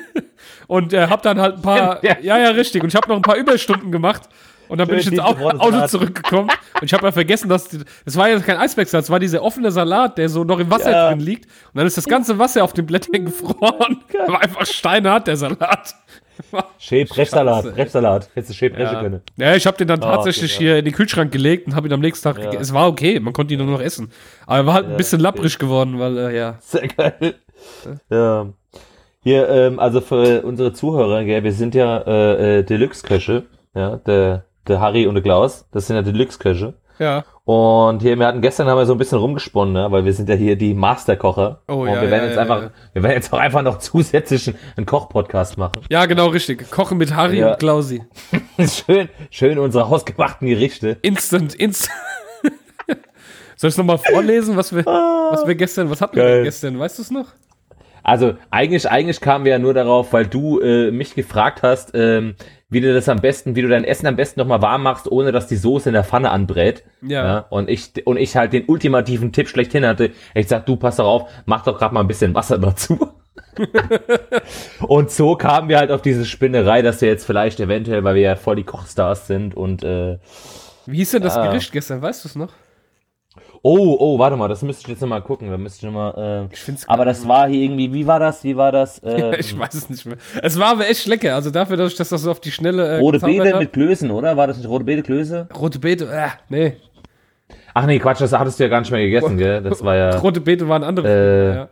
und äh, hab dann halt ein paar, ja, ja, richtig, und ich habe noch ein paar Überstunden gemacht. Und dann bin ich ins Auto zurückgekommen und ich habe ja vergessen, dass das war ja kein Eisbergsalat, das war dieser offene Salat, der so noch im Wasser ja. drin liegt. Und dann ist das ganze Wasser auf den Blättern gefroren. War einfach steinhart, der Salat. Schön Brechsalat. Hättest du schön brechen ja. können. Ja, ich habe den dann tatsächlich oh, okay, hier in den Kühlschrank gelegt und habe ihn am nächsten Tag. Ja. Es war okay, man konnte ihn nur noch essen. Aber er war halt ein bisschen lapprig geworden, weil, äh, ja. Sehr geil. Ja. Hier, ähm, also für unsere Zuhörer, gell, wir sind ja äh, äh, Deluxe-Köche, ja, der, der Harry und der Klaus, das sind ja Deluxe-Köche. Ja. Und hier, wir hatten gestern haben wir so ein bisschen rumgesponnen, ne? weil wir sind ja hier die Masterkocher. Oh, und ja, wir werden ja, jetzt ja, einfach, wir werden jetzt auch einfach noch zusätzlich einen Koch-Podcast machen. Ja, genau, richtig. Kochen mit Harry und Klausi. schön, schön unsere hausgemachten Gerichte. Instant, instant. Soll ich nochmal vorlesen, was wir, was wir gestern, was hatten wir Geil. denn gestern? Weißt du es noch? Also eigentlich, eigentlich kamen wir ja nur darauf, weil du äh, mich gefragt hast, ähm, wie du das am besten, wie du dein Essen am besten nochmal warm machst, ohne dass die Soße in der Pfanne anbrät. Ja. und ich und ich halt den ultimativen Tipp schlechthin hatte. Ich sag, du pass doch auf, mach doch gerade mal ein bisschen Wasser dazu. und so kamen wir halt auf diese Spinnerei, dass wir jetzt vielleicht eventuell, weil wir ja voll die Kochstars sind und äh, Wie hieß denn das Ah. Gericht gestern? Weißt du es noch? Oh, oh, warte mal, das müsste ich jetzt nochmal gucken. Da müsste ich nochmal. Äh, Ich find's aber das war hier irgendwie, wie war das? Wie war das? Äh, ich weiß es nicht mehr. Es war aber echt lecker. Also dafür, dass ich das so auf die Schnelle. Äh, Rote Beete hab. mit Klößen, oder? War das nicht rote Beete Klöße? Rote Beete, äh, nee. Ach nee, Quatsch, das hattest du ja gar nicht mehr gegessen, gell? Das war ja. Rote Beete waren andere. Äh, ja.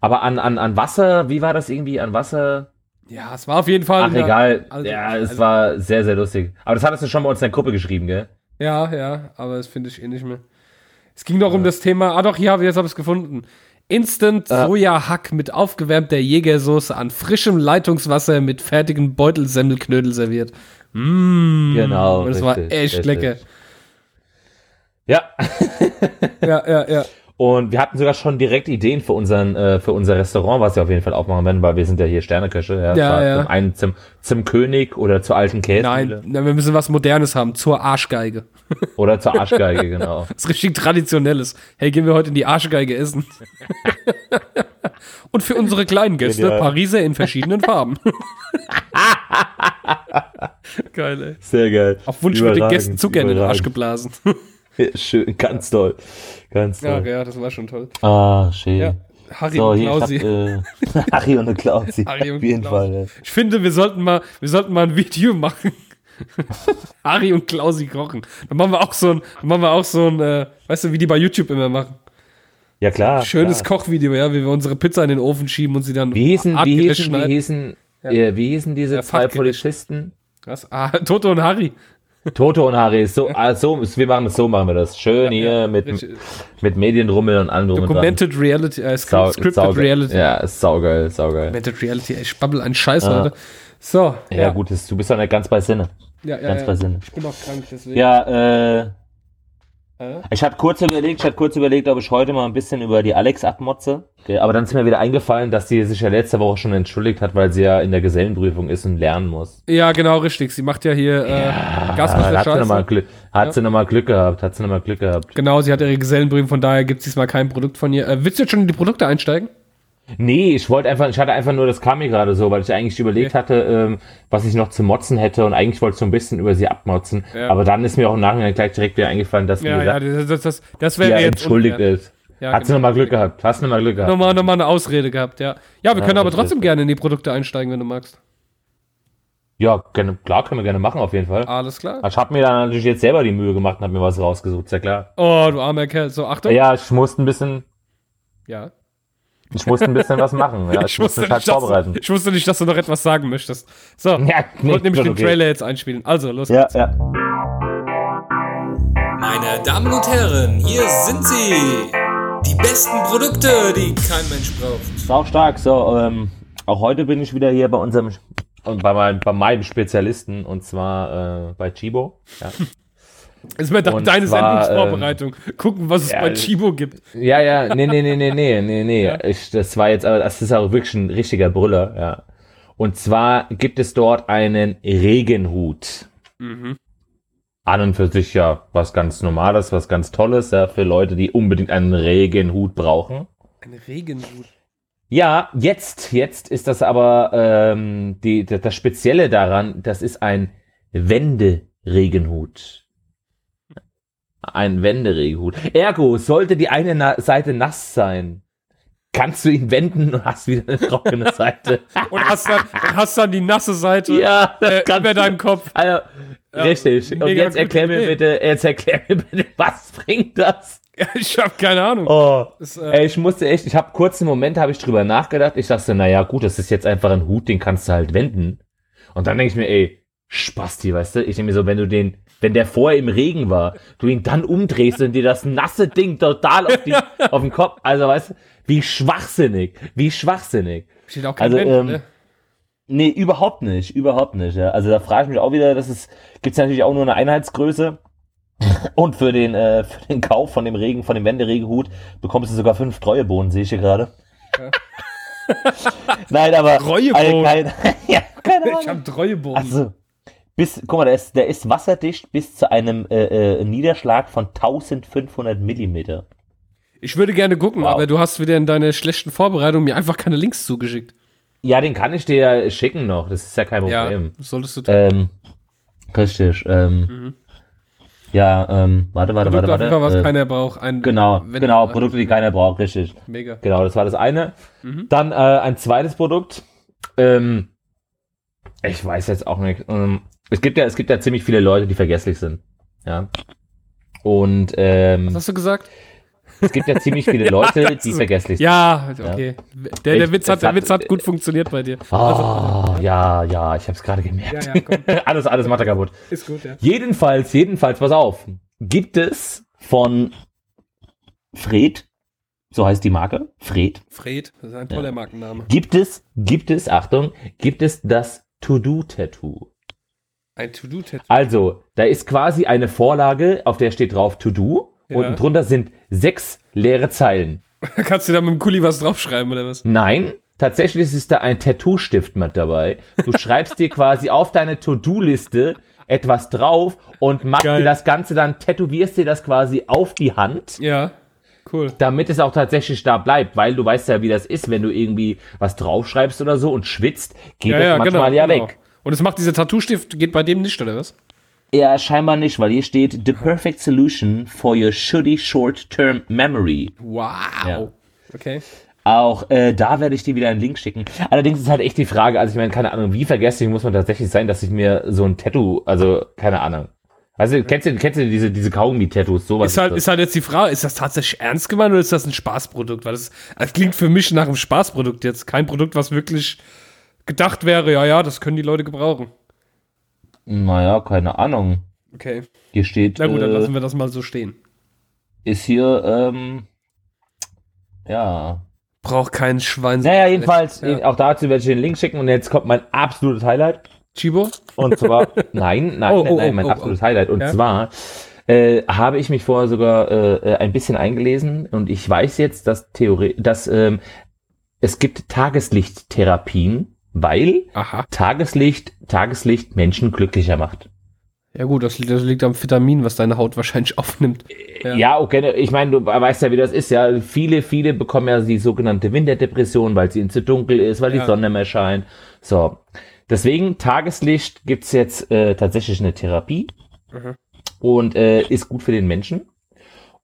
Aber an, an, an Wasser, wie war das irgendwie? An Wasser? ja, es war auf jeden Fall. Ach, egal. also- ja, es also- war sehr, sehr lustig. Aber das hattest du schon bei uns in der Gruppe geschrieben, gell? Ja, ja, aber das finde ich eh nicht mehr. Es ging noch um das Thema, ah doch, hier habe ich jetzt habe ich es gefunden. Instant Ja. Sojahack mit aufgewärmter Jägersoße an frischem Leitungswasser mit fertigen Beutelsemmelknödel serviert. Mmh, Genau, Und es war echt richtig. lecker. Ja. Ja, ja, ja. Und wir hatten sogar schon direkt Ideen für unseren, äh, für unser Restaurant, was wir auf jeden Fall aufmachen werden, weil wir sind ja hier Sterneköche. Ja, Ja, ja. Zum einen zum, zum König oder zur alten Käsemühle. Nein, wir müssen was Modernes haben, zur Arschgeige. Oder zur Arschgeige, genau. Was richtig Traditionelles. Hey, gehen wir heute in die Arschgeige essen. Und für unsere kleinen Gäste Genial. Pariser in verschiedenen Farben. Geil, ey. Sehr geil. Auf Wunsch wird den Gästen Zucker in den Arsch geblasen. Schön, ganz toll. Ganz Ja, toll. ja, das war schon toll. Ah, schön. Ja. Harry So, und Klausi. hab, äh, Harry und Klausi. Harry und Auf jeden Klausi. Fall. Ja. Ich finde, wir sollten mal, wir sollten mal ein Video machen. Harry und Klausi kochen. Dann machen wir auch so ein, dann machen wir auch so ein, äh, weißt du, wie die bei YouTube immer machen. Ja, klar. Schönes klar. Kochvideo, ja, wie wir unsere Pizza in den Ofen schieben und sie dann Wie hießen, wie hießen, wie hießen, äh, wie hießen diese Ja, zwei. Polizisten? Was? Ah, Toto und Harry. Toto und Harry. So, ah, so, wir machen das so, machen wir das. Schön hier mit, Richtig. mit Medienrummel und allem drum und dran. Documented Reality, äh, Sau, Scripted saugeil. Reality. Ja, ist saugeil, saugeil. Documented Reality, ey, ich babbel einen Scheiß Ja. heute. So, Ja, gut, das, du bist doch nicht ganz bei Sinne. Ja, ja, Ganz ja. bei Sinne. Ich bin auch krank, deswegen. Ja, Äh? Ich habe kurz überlegt, ich habe kurz überlegt, ob ich heute mal ein bisschen über die Alex abmotze. Okay, aber dann ist mir wieder eingefallen, dass sie sich ja letzte Woche schon entschuldigt hat, weil sie ja in der Gesellenprüfung ist und lernen muss. Ja, genau, richtig. Sie macht ja hier äh, Ah, Gasmasche hat sie nochmal. Glück, hat sie Glück gehabt, hat sie nochmal Glück gehabt. Genau, sie hat ihre Gesellenprüfung, von daher gibt es diesmal kein Produkt von ihr. Äh, willst du jetzt schon in die Produkte einsteigen? Nee, ich wollte einfach, ich hatte einfach nur, das kam mir gerade so, weil ich eigentlich überlegt hatte, ähm, was ich noch zu motzen hätte und eigentlich wollte ich so ein bisschen über sie abmotzen. Ja. Aber dann ist mir auch im Nachhinein gleich direkt wieder eingefallen, dass, Ja, ja, gesagt, das, das, das die wäre ja jetzt entschuldigt ist. Ja, Hat sie genau. nochmal Glück gehabt, hast nochmal Glück gehabt. Nochmal, nochmal eine Ausrede gehabt, ja. Ja, wir Ja, können aber trotzdem gerne in die Produkte einsteigen, wenn du magst. Ja, gerne, klar, können wir gerne machen, auf jeden Fall. Alles klar. Ich habe mir dann natürlich jetzt selber die Mühe gemacht und habe mir was rausgesucht, ist ja klar. Oh, du armer Kerl. So, Achtung. Ja, ich musste ein bisschen, Ja. Ich musste ein bisschen was machen. Ja, ich, musste mich halt dass, vorbereiten. ich wusste nicht, dass du noch etwas sagen möchtest. So, Ja, ich nee, wollte nämlich den okay. Trailer jetzt einspielen. Also, los Ja, geht's. ja. Meine Damen und Herren, hier sind sie. Die besten Produkte, die kein Mensch braucht. Sau stark. So, ähm, auch heute bin ich wieder hier bei unserem und bei meinem, bei meinem Spezialisten und zwar äh, bei Chibo. Ja. Ist mir Und deine zwar, Sendungsvorbereitung. Gucken, was es ja, bei Chibo gibt. ja, ja, nee, nee, nee, nee, nee, nee, nee. Ich, das war jetzt, aber das ist auch wirklich ein richtiger Brüller, ja. Und zwar gibt es dort einen Regenhut. Mhm. An und für sich ja was ganz Normales, was ganz Tolles, ja, für Leute, die unbedingt einen Regenhut brauchen. Ein Regenhut. Ja, jetzt, jetzt ist das aber ähm, die, das, das Spezielle daran, das ist ein Wenderegenhut. Ein Wenderegenhut. Ergo, sollte die eine Na Seite nass sein, kannst du ihn wenden und hast wieder eine trockene Seite. und hast dann, hast dann die nasse Seite ja, äh, über deinem Kopf. Also, ja, richtig. Und jetzt erklär mir bitte, jetzt erklär mir bitte, was bringt das? Ich habe keine Ahnung. Oh, das, äh, ey, ich musste echt, ich habe kurz einen Moment, habe ich drüber nachgedacht. Ich dachte, naja, gut, das ist jetzt einfach ein Hut, den kannst du halt wenden. Und dann denke ich mir, ey, Spasti, weißt du? Ich denke mir so, wenn du den, wenn der vorher im Regen war, du ihn dann umdrehst und dir das nasse Ding total auf, die, auf den Kopf, also weißt du, wie schwachsinnig, wie schwachsinnig. Steht auch kein also, Mensch, ähm, ne? Nee, überhaupt nicht, überhaupt nicht. Ja. Also da frage ich mich auch wieder, das ist, gibt's natürlich auch nur eine Einheitsgröße. Und für den, äh, für den Kauf von dem Regen, von dem Wenderegenhut bekommst du sogar fünf Treuebohnen, sehe ich hier gerade. Ja. Nein, aber. Treuebohnen? Kein, ja, keine Ahnung. Ich habe Treuebohnen. Also, bis, guck mal, der ist, der ist wasserdicht bis zu einem äh, äh, Niederschlag von 1500 Millimeter. Ich würde gerne gucken, Wow. aber du hast wieder in deiner schlechten Vorbereitung mir einfach keine Links zugeschickt. Ja, den kann ich dir ja schicken noch. Das ist ja kein Ja, Problem. das solltest du tun. Ähm, richtig. Ähm, Mhm. Ja, ähm, warte, warte, Produkt warte, auf jeden Fall, was. Äh, keiner braucht. Ein, genau, genau, Produkte, die keiner braucht, richtig. Mega. Genau, das war das eine. Mhm. Dann äh, ein zweites Produkt. Ähm, ich weiß jetzt auch nicht. Ähm, es gibt ja, es gibt ja ziemlich viele Leute, die vergesslich sind. Ja. Und ähm, Was hast du gesagt? es gibt ja ziemlich viele Leute, die vergesslich sind. Ja, okay. Der, der, Ich- Witz hat, der hat- Witz hat gut funktioniert bei dir. Oh, ja, ja, ich habe es gerade gemerkt. Ja, ja, komm. alles, alles macht er kaputt. Ist gut, ja. Jedenfalls, jedenfalls, pass auf. Gibt es von Fred, so heißt die Marke, Fred, Fred, das ist ein toller Markenname. gibt es, gibt es, Achtung, gibt es das To-Do-Tattoo. Ein To-Do-Tattoo. Also, da ist quasi eine Vorlage, auf der steht drauf To-Do. Ja. Unten drunter sind sechs leere Zeilen. Kannst du da mit dem Kuli was draufschreiben oder was? Nein, tatsächlich ist da ein Tattoo-Stift mit dabei. Du schreibst dir quasi auf deine To-Do-Liste etwas drauf und machst Geil. dir das Ganze dann, tätowierst dir das quasi auf die Hand, Ja, cool. damit es auch tatsächlich da bleibt, weil du weißt ja, wie das ist, wenn du irgendwie was draufschreibst oder so und schwitzt, geht das manchmal ja genau. weg. Und es macht dieser Tattoo-Stift, geht bei dem nicht, oder was? Ja, scheinbar nicht, weil hier steht The perfect solution for your shitty short-term memory. Wow. Ja. Okay. Auch äh, da werde ich dir wieder einen Link schicken. Allerdings ist halt echt die Frage, also ich meine, keine Ahnung, wie vergesslich muss man tatsächlich sein, dass ich mir so ein Tattoo, also keine Ahnung. Also kennst du, kennst du diese, diese Kaugummi-Tattoos, sowas? Ist halt, das. ist halt jetzt die Frage, ist das tatsächlich ernst gemeint oder ist das ein Spaßprodukt? Weil das, das klingt für mich nach einem Spaßprodukt jetzt. Kein Produkt, was wirklich gedacht wäre, ja, ja, das können die Leute gebrauchen. naja, keine Ahnung. Okay. Hier steht, Na gut, dann äh, lassen wir das mal so stehen. ist hier, ähm, ja. Braucht kein Schwein. Naja, jedenfalls, Ja. auch dazu werde ich den Link schicken und jetzt kommt mein absolutes Highlight. Chibo? Und zwar, nein, nein, Oh, nein, oh, nein, oh, mein oh, absolutes Highlight. Und Ja? zwar äh, habe ich mich vorher sogar äh, ein bisschen eingelesen und ich weiß jetzt, dass Theorie, dass ähm, es gibt Tageslichttherapien, weil Aha. Tageslicht, Tageslicht Menschen glücklicher macht. Ja gut, das, das liegt am Vitamin, was deine Haut wahrscheinlich aufnimmt. Ja. Ja, okay, ich meine, du weißt ja, wie das ist, ja. Viele, viele bekommen ja die sogenannte Winterdepression, weil es ihnen zu dunkel ist, weil Ja. die Sonne mehr scheint. So. Deswegen, Tageslicht gibt's jetzt äh, tatsächlich eine Therapie Mhm. und äh, ist gut für den Menschen.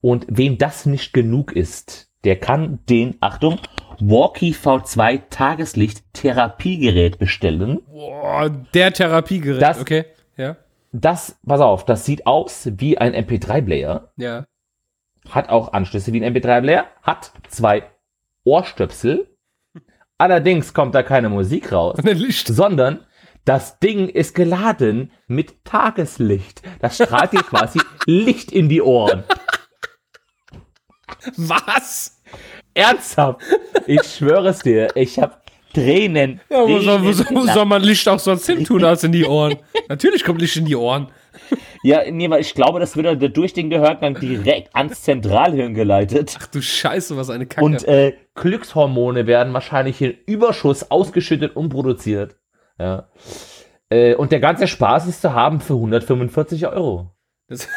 Und wem das nicht genug ist, der kann den, Achtung, Walkie V2 Tageslicht Therapiegerät bestellen. Boah, der Therapiegerät. Das- okay. Ja. Das, pass auf, das sieht aus wie ein MP3-Player. Ja. hat auch Anschlüsse wie ein MP3-Player, hat zwei Ohrstöpsel. Allerdings kommt da keine Musik raus, sondern das Ding ist geladen mit Tageslicht. Das strahlt dir quasi Licht in die Ohren. Was? Ernsthaft. Ich schwöre es dir. Ich habe Tränen. Ja, wo soll, wo, Tränen soll, wo soll man Licht auch sonst hin tun als in die Ohren? Natürlich kommt Licht in die Ohren. Ja, nee, weil ich glaube, das wird dann durch den Gehörgang direkt ans Zentralhirn geleitet. Ach du Scheiße, was eine Kacke. Und äh, Glückshormone werden wahrscheinlich in Überschuss ausgeschüttet und produziert. Ja. Äh, und der ganze Spaß ist zu haben für 145 Euro. Das,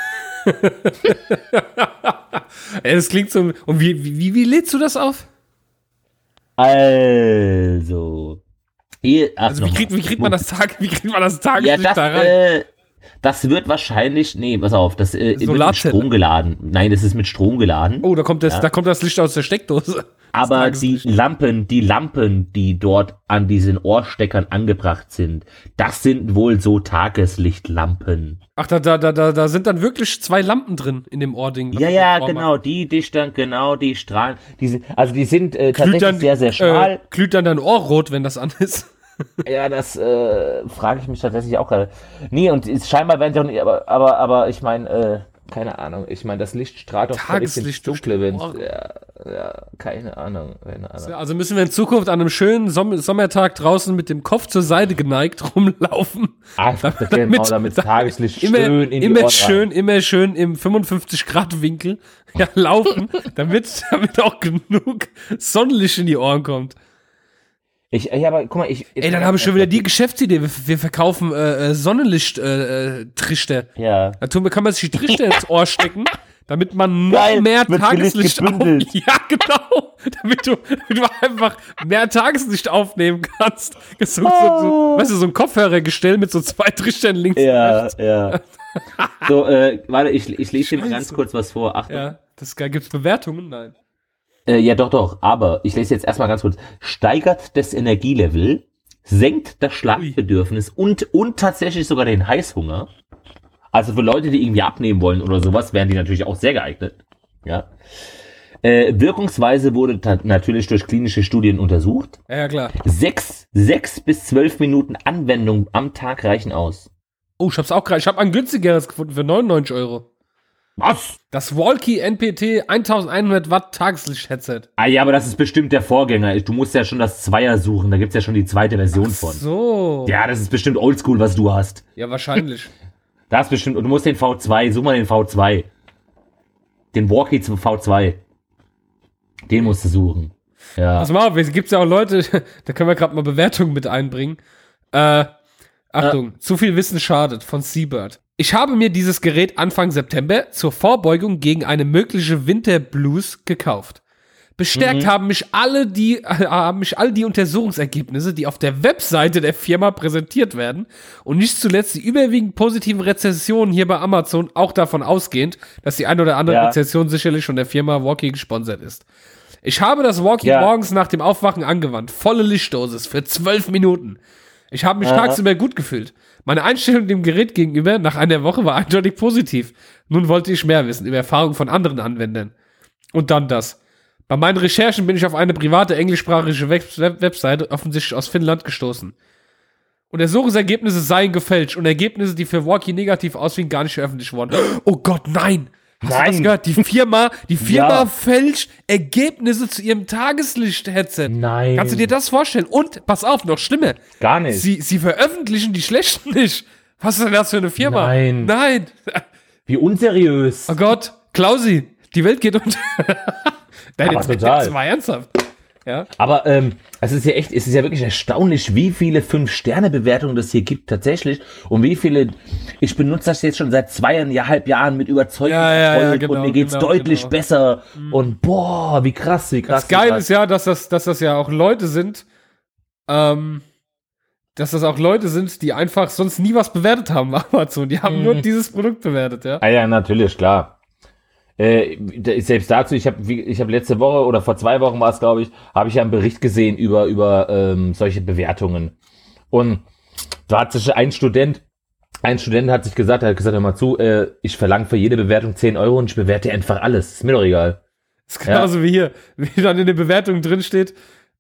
das klingt so. Und wie, wie, wie lädst du das auf? Also. Ach, Also wie kriegt, wie kriegt man das Tag, wie kriegt man das Ja, Tageslicht das, da rein? äh, das wird wahrscheinlich, nee, pass auf, das äh, wird mit. Strom geladen. Nein, das ist mit Strom geladen. oh, da kommt das, ja. da kommt das Licht aus der Steckdose. Aber die Lampen, die Lampen, die dort an diesen Ohrsteckern angebracht sind, das sind wohl so Tageslichtlampen. Ach, da, da, da, da, da sind dann wirklich zwei Lampen drin in dem Ohrding. Ja, ja, genau, die, die dann, genau, die strahlen, die sind, also die sind äh, tatsächlich dann, sehr, sehr schmal. Äh, glüht dann dein Ohr rot, wenn das an ist? ja, das äh, frage ich mich tatsächlich auch gerade. Nee, und ist, scheinbar werden sie auch nicht, aber, aber, aber ich meine, äh, keine Ahnung. Ich meine, das Licht strahlt doch Tageslicht ins Dunkle, wenn ja, ja, keine Ahnung, keine Ahnung. Also müssen wir in Zukunft an einem schönen Som Sommertag draußen mit dem Kopf zur Seite geneigt rumlaufen. Ah, damit, genau, damit Tageslicht immer, schön in immer die schön, immer schön im 55 Grad Winkel ja, laufen, damit damit auch genug Sonnenlicht in die Ohren kommt. Ich, ja, aber guck mal, ich. Ey, dann habe ich schon wieder die Geschäftsidee. Wir, wir verkaufen äh, äh Sonnenlicht-Trichter. Äh, ja. Da kann man sich die Trichter ins Ohr stecken, damit man noch Geil, mehr Tageslicht aufnehmen Ja, genau. Damit du, damit du einfach mehr Tageslicht aufnehmen kannst. So, so, so, weißt du, so ein Kopfhörergestell mit so zwei Trichtern links ja, und rechts. Ja, so, äh, warte, ich, ich lese dir mal ganz kurz was vor. Achtung. Ja, das. Gibt's Bewertungen? Nein. Äh, ja, doch, doch. Aber ich lese jetzt erstmal ganz kurz. Steigert das Energielevel, senkt das Schlafbedürfnis und, und tatsächlich sogar den Heißhunger. Also für Leute, die irgendwie abnehmen wollen oder sowas, wären die natürlich auch sehr geeignet. Ja. Äh, Wirkungsweise wurde natürlich durch klinische Studien untersucht. Ja, klar. Sechs, sechs bis zwölf Minuten Anwendung am Tag reichen aus. Oh, ich hab's auch gerade. Ich hab ein günstigeres gefunden für 99 Euro. Was? Das Walkie NPT 1100 Watt Tageslicht-Headset. Ah ja, aber das ist bestimmt der Vorgänger. Du musst ja schon das Zweier suchen. Da gibt's ja schon die zweite Version Ach von. so. Ja, das ist bestimmt oldschool, was du hast. Ja, wahrscheinlich. das bestimmt. Und du musst den V2. Such mal den V2. Den Walkie zum V2. Den musst du suchen. Ja. Pass mal auf, es gibt ja auch Leute, da können wir gerade mal Bewertungen mit einbringen. Äh, Achtung, äh. zu viel Wissen schadet von Seabird. Ich habe mir dieses Gerät Anfang September zur Vorbeugung gegen eine mögliche Winterblues gekauft. Bestärkt mhm. haben mich alle die haben mich all die Untersuchungsergebnisse, die auf der Webseite der Firma präsentiert werden und nicht zuletzt die überwiegend positiven Rezensionen hier bei Amazon auch davon ausgehend, dass die ein oder andere ja. Rezension sicherlich von der Firma Walkie gesponsert ist. Ich habe das Walkie ja. morgens nach dem Aufwachen angewandt, volle Lichtdosis für zwölf Minuten. Ich habe mich tagsüber gut gefühlt. Meine Einstellung dem Gerät gegenüber nach einer Woche war eindeutig positiv. Nun wollte ich mehr wissen über Erfahrungen von anderen Anwendern. Und dann das. Bei meinen Recherchen bin ich auf eine private englischsprachige Web Webseite, offensichtlich aus Finnland, gestoßen. Untersuchungsergebnisse seien gefälscht und Ergebnisse, die für Walkie negativ ausfielen, gar nicht veröffentlicht worden. Oh Gott, nein! Hast Nein. du das gehört? Die Firma, die Firma ja. fälscht Ergebnisse zu ihrem Tageslicht-Headset. Nein. Kannst du dir das vorstellen? Und, pass auf, noch schlimmer. Gar nicht. Sie, sie veröffentlichen die schlechten nicht. Was ist denn das für eine Firma? Nein. Nein. Wie unseriös. Oh Gott, Klausi, die Welt geht unter. Nein, jetzt, total. Das war ernsthaft. Ja. Aber ähm, es ist ja echt, es ist ja wirklich erstaunlich, wie viele Fünf-Sterne-Bewertungen das hier gibt tatsächlich und wie viele. Ich benutze das jetzt schon seit zweieinhalb Jahren mit Überzeugung ja, ja, ja, genau, und mir geht's genau, deutlich genau. besser mhm. und boah, wie krass, wie krass. Das Geile ist ja, dass das, dass das ja auch Leute sind, ähm, dass das auch Leute sind, die einfach sonst nie was bewertet haben Amazon. Die haben mhm. nur dieses Produkt bewertet, ja. Ah ja, natürlich, klar. Äh, selbst dazu, ich habe ich hab letzte Woche oder vor zwei Wochen war es, glaube ich, habe ich ja einen Bericht gesehen über, über ähm, solche Bewertungen. Und da hat sich ein Student, ein Student hat sich gesagt, er hat gesagt, hör mal zu, äh, ich verlange für jede Bewertung 10 Euro und ich bewerte einfach alles. Ist mir doch egal. Das ist genauso ja. wie hier, wie dann in der Bewertung drin steht,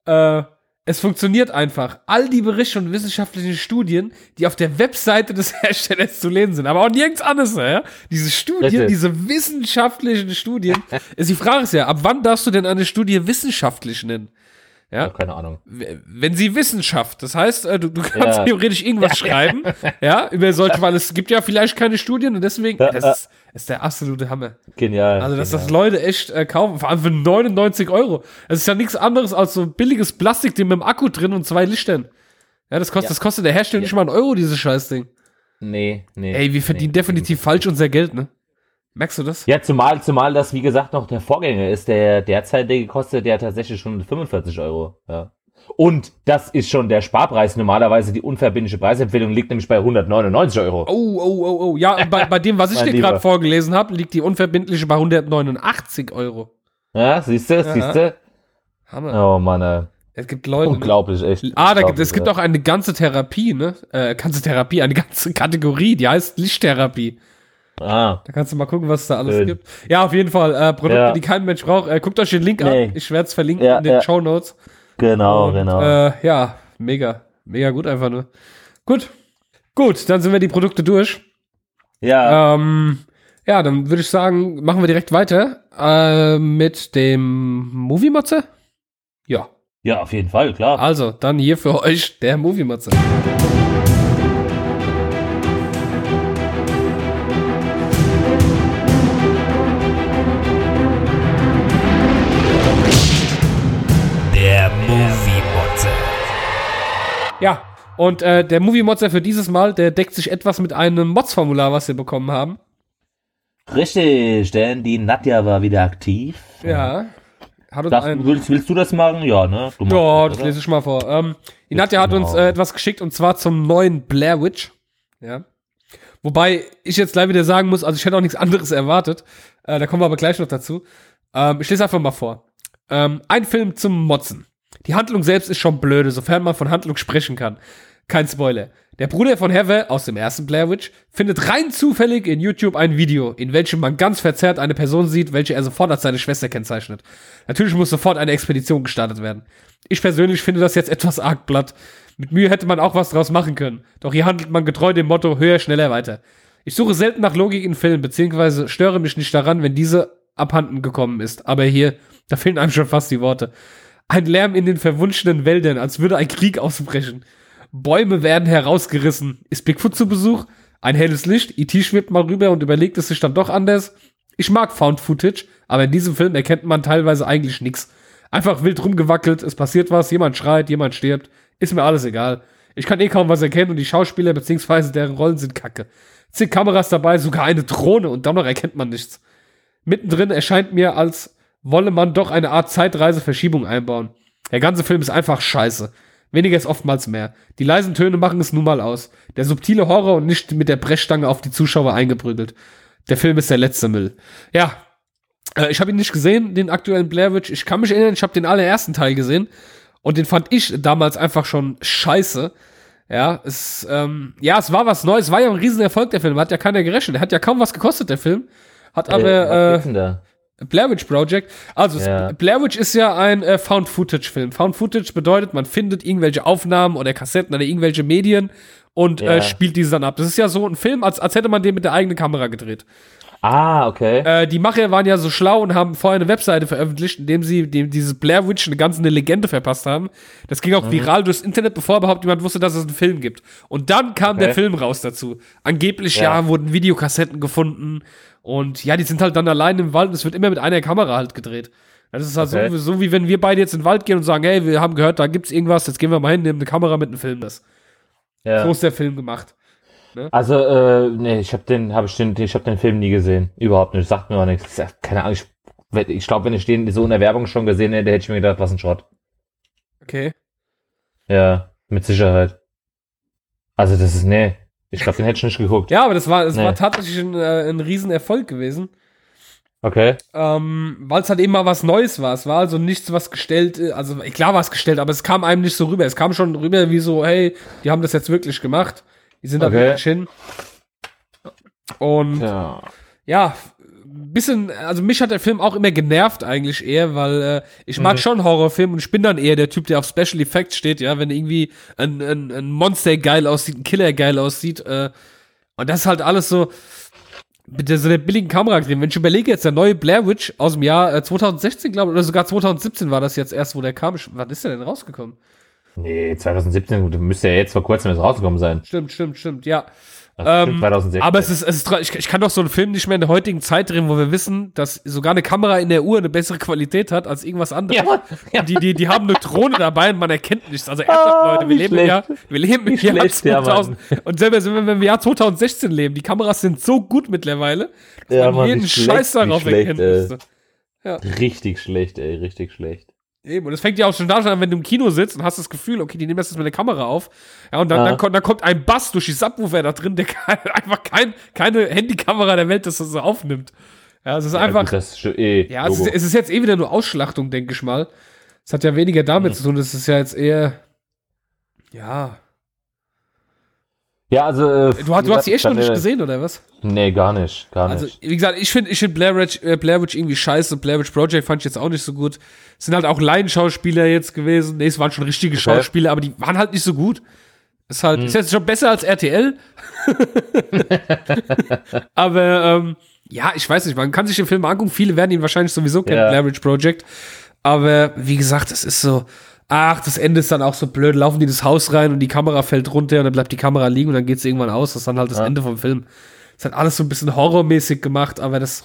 äh, es funktioniert einfach. All die Berichte und wissenschaftlichen Studien, die auf der Webseite des Herstellers zu lesen sind, aber auch nirgends anders, ja? Diese Studien, diese wissenschaftlichen Studien. die Frage ist ja, ab wann darfst du denn eine Studie wissenschaftlich nennen? Ja, keine Ahnung. Wenn sie Wissenschaft, das heißt, äh, du, du kannst ja. theoretisch irgendwas schreiben, ja, über solche, weil es gibt ja vielleicht keine Studien und deswegen, das ist, ist der absolute Hammer. Genial. Also, dass genial. das Leute echt äh, kaufen, vor allem für 99 Euro. Es ist ja nichts anderes als so billiges Plastik mit dem Akku drin und zwei Lichtern. Ja, das kostet, ja. das kostet der Hersteller ja. nicht mal einen Euro, dieses Scheißding. Nee, nee. Ey, wir verdienen nee, definitiv nee. falsch unser Geld, ne? Merkst du das? Ja, zumal, zumal das, wie gesagt, noch der Vorgänger ist, der derzeitige kostet der tatsächlich schon 45 Euro. Ja. Und das ist schon der Sparpreis. Normalerweise die unverbindliche Preisempfehlung liegt nämlich bei 199 Euro. Oh, oh, oh, oh. Ja, bei, bei dem, was ich dir gerade vorgelesen habe, liegt die unverbindliche bei 189 Euro. Ja, siehst du, siehst du. Hammer. Oh Mann, ey. Es gibt Leute. Ne? Unglaublich, echt. Ah, da gibt, es gibt auch eine ganze Therapie, ne? Äh, ganze Therapie, eine ganze Kategorie, die heißt Lichttherapie. Ah. Da kannst du mal gucken, was es da alles Schön. gibt. Ja, auf jeden Fall. Äh, Produkte, ja. die kein Mensch braucht. Äh, guckt euch den Link nee. an. Ich werde es verlinken ja, in den ja. Show Notes. Genau, Und, genau. Äh, ja, mega. Mega gut einfach nur. Gut. Gut, dann sind wir die Produkte durch. Ja. Ähm, ja, dann würde ich sagen, machen wir direkt weiter äh, mit dem Movie-Motze. Ja. Ja, auf jeden Fall, klar. Also, dann hier für euch der Movie-Motze. Ja, und äh, der Movie-Motze für dieses Mal, der deckt sich etwas mit einem Mods-Formular, was wir bekommen haben. Richtig, denn die Nadja war wieder aktiv. Ja. Hat uns das, willst, willst, du das machen? Ja, ne? Du ja, das, das lese ich mal vor. Ähm, die Nadja hat uns äh, etwas geschickt und zwar zum neuen Blair Witch. Ja. Wobei ich jetzt gleich wieder sagen muss, also ich hätte auch nichts anderes erwartet. Äh, da kommen wir aber gleich noch dazu. Ähm, ich lese einfach mal vor. Ähm, ein Film zum Motzen. Die Handlung selbst ist schon blöde, sofern man von Handlung sprechen kann. Kein Spoiler. Der Bruder von Heather aus dem ersten Blair Witch findet rein zufällig in YouTube ein Video, in welchem man ganz verzerrt eine Person sieht, welche er sofort als seine Schwester kennzeichnet. Natürlich muss sofort eine Expedition gestartet werden. Ich persönlich finde das jetzt etwas arg blatt. Mit Mühe hätte man auch was draus machen können. Doch hier handelt man getreu dem Motto höher, schneller, weiter. Ich suche selten nach Logik in Filmen, beziehungsweise störe mich nicht daran, wenn diese abhanden gekommen ist. Aber hier, da fehlen einem schon fast die Worte. Ein Lärm in den verwunschenen Wäldern, als würde ein Krieg ausbrechen. Bäume werden herausgerissen. Ist Bigfoot zu Besuch? Ein helles Licht, E.T. schwirbt mal rüber und überlegt es sich dann doch anders. Ich mag Found Footage, aber in diesem Film erkennt man teilweise eigentlich nichts. Einfach wild rumgewackelt, es passiert was, jemand schreit, jemand stirbt. Ist mir alles egal. Ich kann eh kaum was erkennen und die Schauspieler bzw. deren Rollen sind kacke. Zig Kameras dabei, sogar eine Drohne und dann noch erkennt man nichts. Mittendrin erscheint mir, als wolle man doch eine Art Zeitreiseverschiebung einbauen. Der ganze Film ist einfach scheiße. Weniger ist oftmals mehr. Die leisen Töne machen es nun mal aus. Der subtile Horror und nicht mit der Brechstange auf die Zuschauer eingeprügelt. Der Film ist der letzte Müll. Ja, äh, ich habe ihn nicht gesehen, den aktuellen Blair Witch. Ich kann mich erinnern, ich habe den allerersten Teil gesehen und den fand ich damals einfach schon scheiße. Ja, es, ähm, ja, es war was Neues. Es war ja ein Riesenerfolg, der Film. Hat ja keiner gerechnet. Hat ja kaum was gekostet, der Film. Hat aber, äh, Blair Witch Project. Also, ja. Blair Witch ist ja ein äh, Found-Footage-Film. Found-Footage bedeutet, man findet irgendwelche Aufnahmen oder Kassetten oder irgendwelche Medien und äh, ja. äh, spielt diese dann ab. Das ist ja so ein Film, als, als hätte man den mit der eigenen Kamera gedreht. Ah, okay. Äh, die Macher waren ja so schlau und haben vorher eine Webseite veröffentlicht, in dem sie dem, dieses Blair Witch eine ganze eine Legende verpasst haben. Das ging auch mhm. viral durchs Internet, bevor überhaupt jemand wusste, dass es einen Film gibt. Und dann kam okay. der Film raus dazu. Angeblich ja. ja wurden Videokassetten gefunden und ja, die sind halt dann allein im Wald und es wird immer mit einer Kamera halt gedreht. Das ist halt okay. so, so, wie wenn wir beide jetzt in den Wald gehen und sagen, hey, wir haben gehört, da gibt's irgendwas, jetzt gehen wir mal hin, nehmen eine Kamera mit und filmen das. Ja. So ist der Film gemacht. Ne? Also, äh, nee, ich habe den, habe ich den, ich habe den Film nie gesehen. Überhaupt nicht. Sagt mir auch nichts. Keine Ahnung, ich, ich glaube, wenn ich den so in der Werbung schon gesehen hätte, hätte ich mir gedacht, was ein Schrott. Okay. Ja, mit Sicherheit. Also, das ist, nee. Ich glaube, den hätte ich nicht geguckt. Ja, aber das war, das nee. war tatsächlich ein, äh, ein Riesenerfolg gewesen. Okay. Ähm, Weil es halt eben mal was Neues war. Es war also nichts, was gestellt, äh, also klar war es gestellt, aber es kam einem nicht so rüber. Es kam schon rüber wie so, hey, die haben das jetzt wirklich gemacht. Die sind okay. da wirklich hin. Und ja, ja bisschen, also mich hat der Film auch immer genervt eigentlich eher, weil äh, ich mag mhm. schon Horrorfilme und ich bin dann eher der Typ, der auf Special Effects steht, ja, wenn irgendwie ein, ein, ein Monster geil aussieht, ein Killer geil aussieht, äh, und das ist halt alles so mit der, so der billigen Kamera drin. Wenn ich überlege jetzt, der neue Blair Witch aus dem Jahr äh, 2016, glaube ich, oder sogar 2017 war das jetzt erst, wo der kam. Wann ist der denn rausgekommen? Nee, 2017, müsste ja jetzt vor kurzem erst rausgekommen sein. Stimmt, stimmt, stimmt, ja. Ähm, aber es ist, es ist ich, ich, kann doch so einen Film nicht mehr in der heutigen Zeit drehen, wo wir wissen, dass sogar eine Kamera in der Uhr eine bessere Qualität hat als irgendwas anderes. Ja, ja. Die, die, die haben eine Drohne dabei und man erkennt nichts. Also ernsthaft, oh, Leute, wir leben schlecht. Jahr, wir leben im Jahr 2000. Ja, und selber sind wir im Jahr 2016 leben. Die Kameras sind so gut mittlerweile, dass ja, man jeden Scheiß darauf erkennen müsste. Ja. Richtig schlecht, ey, richtig schlecht. Eben, und es fängt ja auch schon da an, wenn du im Kino sitzt und hast das Gefühl, okay, die nehmen das jetzt mit der Kamera auf. Ja, und dann, ja. dann, kommt, dann kommt ein Bass durch die Subwoofer da drin, der einfach kein, keine Handykamera der Welt das so aufnimmt. Ja, es ist ja, einfach. Das ist eh ja, es ist, es ist, jetzt eh wieder nur Ausschlachtung, denke ich mal. Es hat ja weniger damit zu tun, das ist ja jetzt eher, ja. Ja, also. Äh, du, du hast die echt noch nicht gesehen, oder was? Nee, gar nicht. Gar also, nicht. wie gesagt, ich finde ich find Blair, Witch, äh, Blair Witch irgendwie scheiße. Blair Witch Project fand ich jetzt auch nicht so gut. Es sind halt auch Laienschauspieler jetzt gewesen. Nee, es waren schon richtige okay. Schauspieler, aber die waren halt nicht so gut. Ist halt, hm. ist jetzt schon besser als RTL. aber, ähm, ja, ich weiß nicht, man kann sich den Film angucken. Viele werden ihn wahrscheinlich sowieso kennen, ja. Blair Witch Project. Aber wie gesagt, es ist so, ach, das Ende ist dann auch so blöd. Laufen die das Haus rein und die Kamera fällt runter und dann bleibt die Kamera liegen und dann geht es irgendwann aus. Das ist dann halt das ja. Ende vom Film. Es hat alles so ein bisschen horrormäßig gemacht, aber das,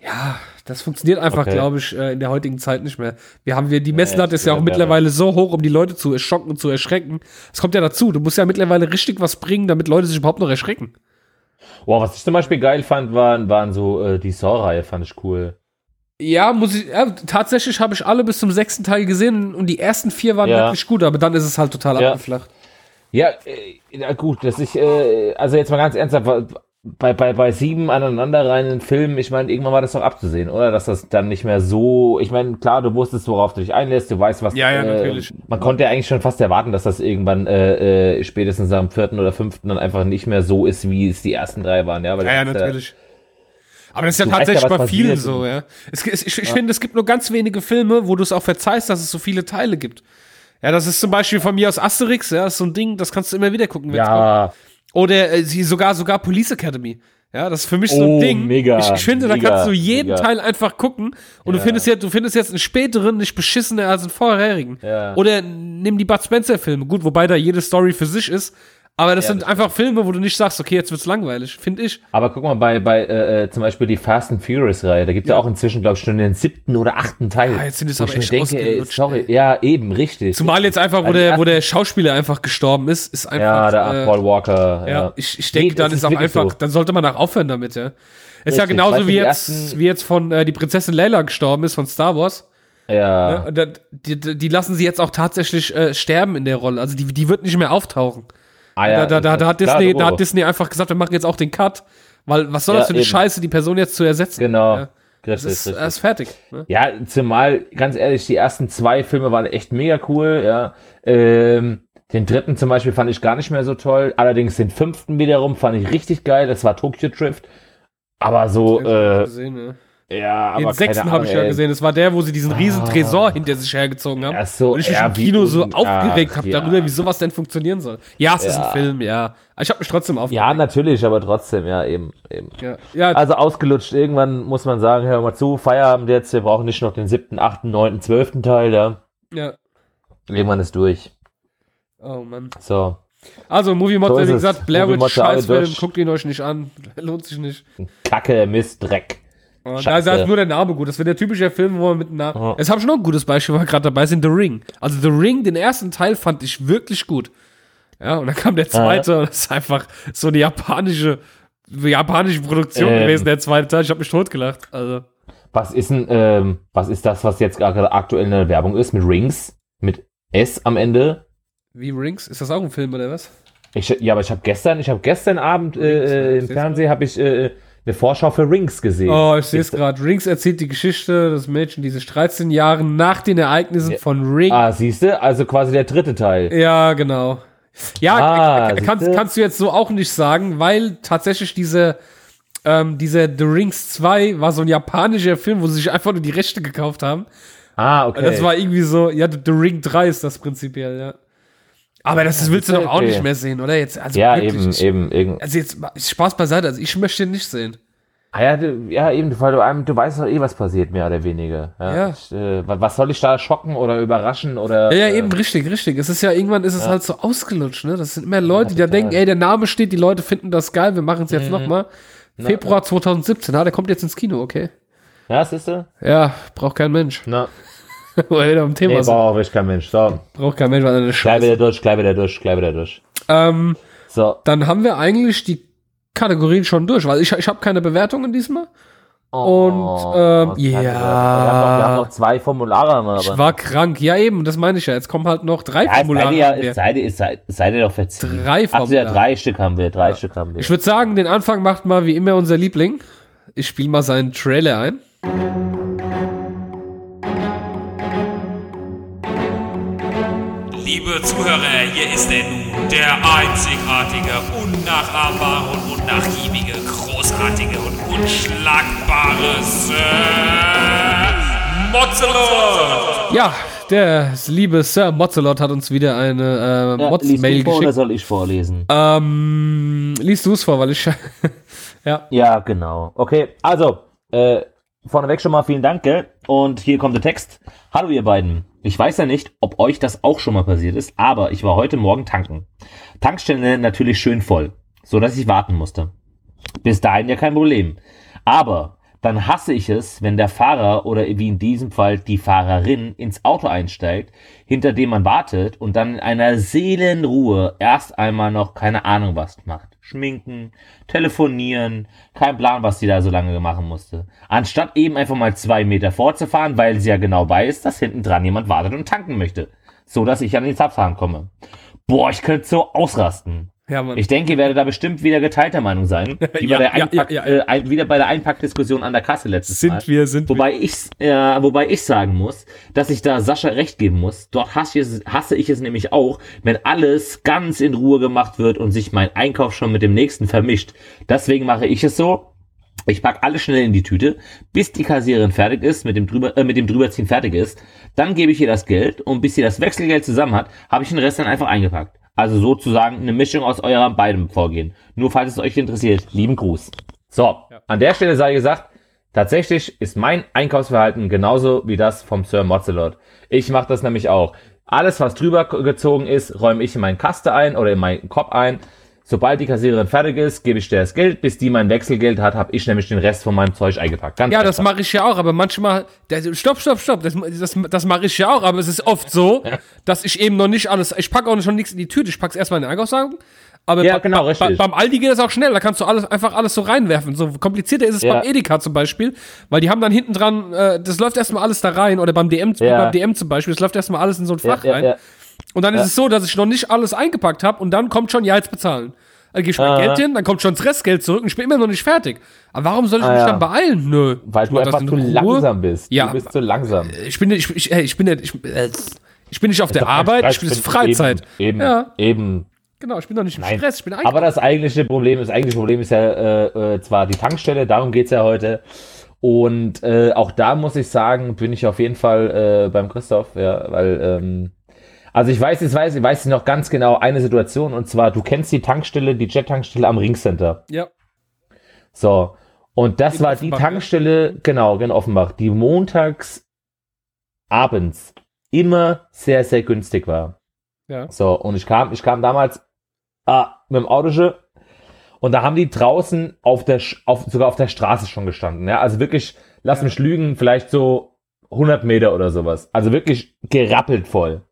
ja, das funktioniert einfach, okay. glaube ich, äh, in der heutigen Zeit nicht mehr. Wir haben wir, die Messlatte ist ja auch mittlerweile so hoch, um die Leute zu erschocken und zu erschrecken. Es kommt ja dazu. Du musst ja mittlerweile richtig was bringen, damit Leute sich überhaupt noch erschrecken. Boah, was ich zum Beispiel geil fand, waren, waren so äh, die Saw-Reihe, fand ich cool. Ja, muss ich, ja, tatsächlich habe ich alle bis zum sechsten Teil gesehen und die ersten vier waren ja. wirklich gut, aber dann ist es halt total ja. abgeflacht. Ja, äh, gut, dass ich, äh, also jetzt mal ganz ernsthaft, bei, bei, bei sieben aneinanderreihenden Filmen, ich meine, irgendwann war das doch abzusehen, oder? Dass das dann nicht mehr so, ich meine, klar, du wusstest, worauf du dich einlässt, du weißt, was. Ja, ja, äh, natürlich. Man konnte ja eigentlich schon fast erwarten, dass das irgendwann äh, äh, spätestens am vierten oder fünften dann einfach nicht mehr so ist, wie es die ersten drei waren, ja? Weil ja, ja, natürlich. Äh, aber das ist ja tatsächlich ja, bei vielen so, ja. Es, es, ich, ich ja. finde, es gibt nur ganz wenige Filme, wo du es auch verzeihst, dass es so viele Teile gibt. Ja, das ist zum Beispiel von mir aus Asterix, ja, das ist so ein Ding, das kannst du immer wieder gucken. Ja. Kommt. Oder äh, sie sogar, sogar Police Academy. Ja, das ist für mich so ein oh, Ding. Mega, ich, ich finde, mega, da kannst du jeden mega. Teil einfach gucken und ja. du findest jetzt, du findest jetzt einen späteren nicht beschissener als einen vorherigen. Ja. Oder nimm die Bud Spencer Filme. Gut, wobei da jede Story für sich ist. Aber das ja, sind das einfach Filme, wo du nicht sagst, okay, jetzt wird's langweilig, finde ich. Aber guck mal, bei, bei äh, äh zum Beispiel die Fast and Furious-Reihe, da gibt ja. ja auch inzwischen, glaube ich, schon den siebten oder achten Teil. Ja, jetzt sind es aber echt denke, ey, sorry, ja, eben, richtig. Zumal jetzt einfach, wo, also der, wo der Schauspieler einfach gestorben ist, ist einfach. Ja, der äh, Paul Walker. Ja, ja. ich, ich denke, nee, dann ist auch einfach, so. dann sollte man auch aufhören damit, ja. Ist richtig. ja genauso wie jetzt, wie jetzt von äh, die Prinzessin Leila gestorben ist von Star Wars. Ja. ja die, die, die lassen sie jetzt auch tatsächlich äh, sterben in der Rolle. Also die, die wird nicht mehr auftauchen. Ah, ja, da, da, da, hat Disney, da hat Disney einfach gesagt, wir machen jetzt auch den Cut, weil was soll ja, das für eine eben. Scheiße, die Person jetzt zu ersetzen? Genau. Ja. Das ist, das ist fertig. Ne? Ja, zumal, ganz ehrlich, die ersten zwei Filme waren echt mega cool, ja. Ähm, den dritten zum Beispiel fand ich gar nicht mehr so toll. Allerdings den fünften wiederum fand ich richtig geil. Das war Tokyo Drift. Aber so, äh, gesehen, ne? Ja, aber Den sechsten habe ich ja gesehen. Das war der, wo sie diesen riesen ah. Tresor hinter sich hergezogen haben. Ja, so, und ich mich im Kino so aufgeregt habe ja. darüber, wie sowas denn funktionieren soll. Ja, es ja. ist ein Film, ja. Ich habe mich trotzdem aufgeregt. Ja, natürlich, aber trotzdem, ja, eben. eben. Ja. Also ausgelutscht. Irgendwann muss man sagen, hör mal zu, Feierabend jetzt. Wir brauchen nicht noch den siebten, achten, neunten, zwölften Teil, ja. Ja. Irgendwann ist durch. Oh Mann. So. Also, Movie Mod, so wie gesagt, Blair Witch, Scheißfilm, guckt ihn euch nicht an. Lohnt sich nicht. Kacke, Mist, Dreck. Und da ist halt nur der Name gut. Das wäre der typische Film, wo man mit einem Namen. Oh. Jetzt habe ich noch ein gutes Beispiel, wo wir gerade dabei sind: The Ring. Also, The Ring, den ersten Teil fand ich wirklich gut. Ja, und dann kam der zweite, und das ist einfach so eine japanische, japanische Produktion ähm. gewesen, der zweite Teil. Ich habe mich totgelacht. Also. Was ist denn, ähm, was ist das, was jetzt gerade aktuell in der Werbung ist, mit Rings? Mit S am Ende? Wie Rings? Ist das auch ein Film oder was? Ich, ja, aber ich habe gestern, ich habe gestern Abend äh, im Fernsehen habe ich äh, eine Vorschau für Rings gesehen. Oh, ich sehe es gerade. Rings erzählt die Geschichte des Mädchen, diese 13 Jahre nach den Ereignissen ja. von Rings. Ah, siehst du? Also quasi der dritte Teil. Ja, genau. Ja, ah, kannst, kannst du jetzt so auch nicht sagen, weil tatsächlich diese, ähm, diese The Rings 2 war so ein japanischer Film, wo sie sich einfach nur die Rechte gekauft haben. Ah, okay. Das war irgendwie so, ja, The Ring 3 ist das prinzipiell, ja. Aber das, das willst du doch auch okay. nicht mehr sehen, oder? Jetzt, also ja, wirklich, eben, eben, Also jetzt, Spaß beiseite, also ich möchte ihn nicht sehen. Ah ja, du, ja, eben, weil du, du weißt doch eh, was passiert, mehr oder weniger. Ja. ja. Ich, äh, was soll ich da schocken oder überraschen oder. Ja, ja, eben, richtig, richtig. Es ist ja, irgendwann ist es ja. halt so ausgelutscht, ne? Das sind immer Leute, die da denken, ey, der Name steht, die Leute finden das geil, wir machen es jetzt mhm. nochmal. Februar 2017, na, der kommt jetzt ins Kino, okay? Ja, siehst du? Ja, braucht kein Mensch. Na. Weil wir am Thema nee, braucht ich kein Mensch. So. Braucht kein Mensch, weil eine Scheiße. Gleich wieder durch, gleich wieder durch, gleich wieder durch. Ähm, so. Dann haben wir eigentlich die Kategorien schon durch, weil ich, ich habe keine Bewertungen diesmal. Oh, und ähm, ja, wir haben, noch, wir haben noch zwei Formulare. Aber ich war krank, ja eben, das meine ich ja. Jetzt kommen halt noch drei ja, Formulare. Ja, es sei dir, sei, sei dir doch verziehen. Drei Formulare. Ach, ja, drei Stück haben wir, drei ja. Stück haben wir. Ich würde sagen, den Anfang macht mal wie immer unser Liebling. Ich spiele mal seinen Trailer ein. Liebe Zuhörer, hier ist er nun, der einzigartige, unnachahmbare und unnachgiebige, großartige und unschlagbare Sir Mozzelot. Ja, der liebe Sir Mozzelot hat uns wieder eine äh, Ja, Mods liest Mail du vor oder geschickt. soll ich vorlesen? Ähm, liest du es vor, weil ich ja. Ja, genau. Okay, also, äh, vorneweg schon mal vielen Dank, gell? Und hier kommt der Text. Hallo ihr beiden. Ich weiß ja nicht, ob euch das auch schon mal passiert ist, aber ich war heute Morgen tanken. Tankstelle natürlich schön voll, so dass ich warten musste. Bis dahin ja kein Problem. Aber dann hasse ich es, wenn der Fahrer oder wie in diesem Fall die Fahrerin ins Auto einsteigt, hinter dem man wartet und dann in einer Seelenruhe erst einmal noch keine Ahnung was macht. Schminken, telefonieren, kein Plan, was sie da so lange machen musste. Anstatt eben einfach mal zwei Meter vorzufahren, weil sie ja genau weiß, dass hinten dran jemand wartet und tanken möchte. So dass ich an den Zapfhahn komme. Boah, ich könnte so ausrasten. Ja, Mann. Ich denke, ihr werdet da bestimmt wieder geteilter Meinung sein. Wie Ja, bei der Einpack, ja, ja. Äh, wieder bei der Einpackdiskussion an der Kasse letztes Mal. sind wir, sind wir. Wobei ich, ja, wobei ich sagen muss, dass ich da Sascha recht geben muss. Dort hasse ich, es, hasse ich es nämlich auch, wenn alles ganz in Ruhe gemacht wird und sich mein Einkauf schon mit dem nächsten vermischt. Deswegen mache ich es so. Ich pack alles schnell in die Tüte, bis die Kassiererin fertig ist, mit dem, drüber, äh, mit dem drüberziehen fertig ist. Dann gebe ich ihr das Geld und bis sie das Wechselgeld zusammen hat, habe ich den Rest dann einfach eingepackt. Also sozusagen eine Mischung aus eurem beiden Vorgehen. Nur falls es euch interessiert. Lieben Gruß. So, an der Stelle sei gesagt, tatsächlich ist mein Einkaufsverhalten genauso wie das vom Sir Mozzelot. Ich mache das nämlich auch. Alles, was drüber gezogen ist, räume ich in meinen Kaste ein oder in meinen Kopf ein. Sobald die Kassiererin fertig ist, gebe ich dir das Geld. Bis die mein Wechselgeld hat, habe ich nämlich den Rest von meinem Zeug eingepackt. Ganz Ja, das einfach. mache ich ja auch, aber manchmal, der, stopp, stopp, stopp, das, das, das mache ich ja auch, aber es ist oft so, dass ich eben noch nicht alles, ich packe auch schon nichts in die Tüte, ich pack's erstmal in den Einkaufswagen, aber Ja, genau, richtig. beim Aldi geht das auch schnell, da kannst du alles, einfach alles so reinwerfen, so komplizierter ist es Ja. beim Edeka zum Beispiel, weil die haben dann hinten dran, äh, das läuft erstmal alles da rein, oder beim DM, Ja. beim DM zum Beispiel, das läuft erstmal alles in so ein Fach rein. Und dann ist es so, dass ich noch nicht alles eingepackt habe und dann kommt schon, ja, jetzt bezahlen. Dann gebe ich mein Ah. Geld hin, dann kommt schon das Restgeld zurück und ich bin immer noch nicht fertig. Aber warum soll ich Ah, mich ja. dann beeilen? Nö. Weil du einfach in zu langsam bist. Ja. Du bist zu langsam. Ich bin, ich, ich, ich bin nicht, ich, äh, ich bin nicht auf der Arbeit, Stress, ich bin bin- Freizeit. Eben, Ja. eben, eben. Genau, ich bin doch nicht im Nein. Stress, ich bin Aber das eigentliche Problem, das eigentliche Problem ist ja äh, äh, zwar die Tankstelle, darum geht's ja heute. Und äh, auch da muss ich sagen, bin ich auf jeden Fall äh, beim Christoph, ja, weil, ähm, also ich weiß, ich weiß, ich weiß noch ganz genau eine Situation, und zwar, du kennst die Tankstelle, die Jet-Tankstelle am Ringcenter. Ja. So. Und das In war die Offenbach, ne? Tankstelle, genau, in Offenbach, die montags abends immer sehr, sehr günstig war. Ja. So, und ich kam, ich kam damals ah, mit dem Auto schon, und da haben die draußen auf der, auf, sogar auf der Straße schon gestanden. Ja, also wirklich, lass Ja. mich lügen, vielleicht so 100 Meter oder sowas. Also wirklich gerappelt voll.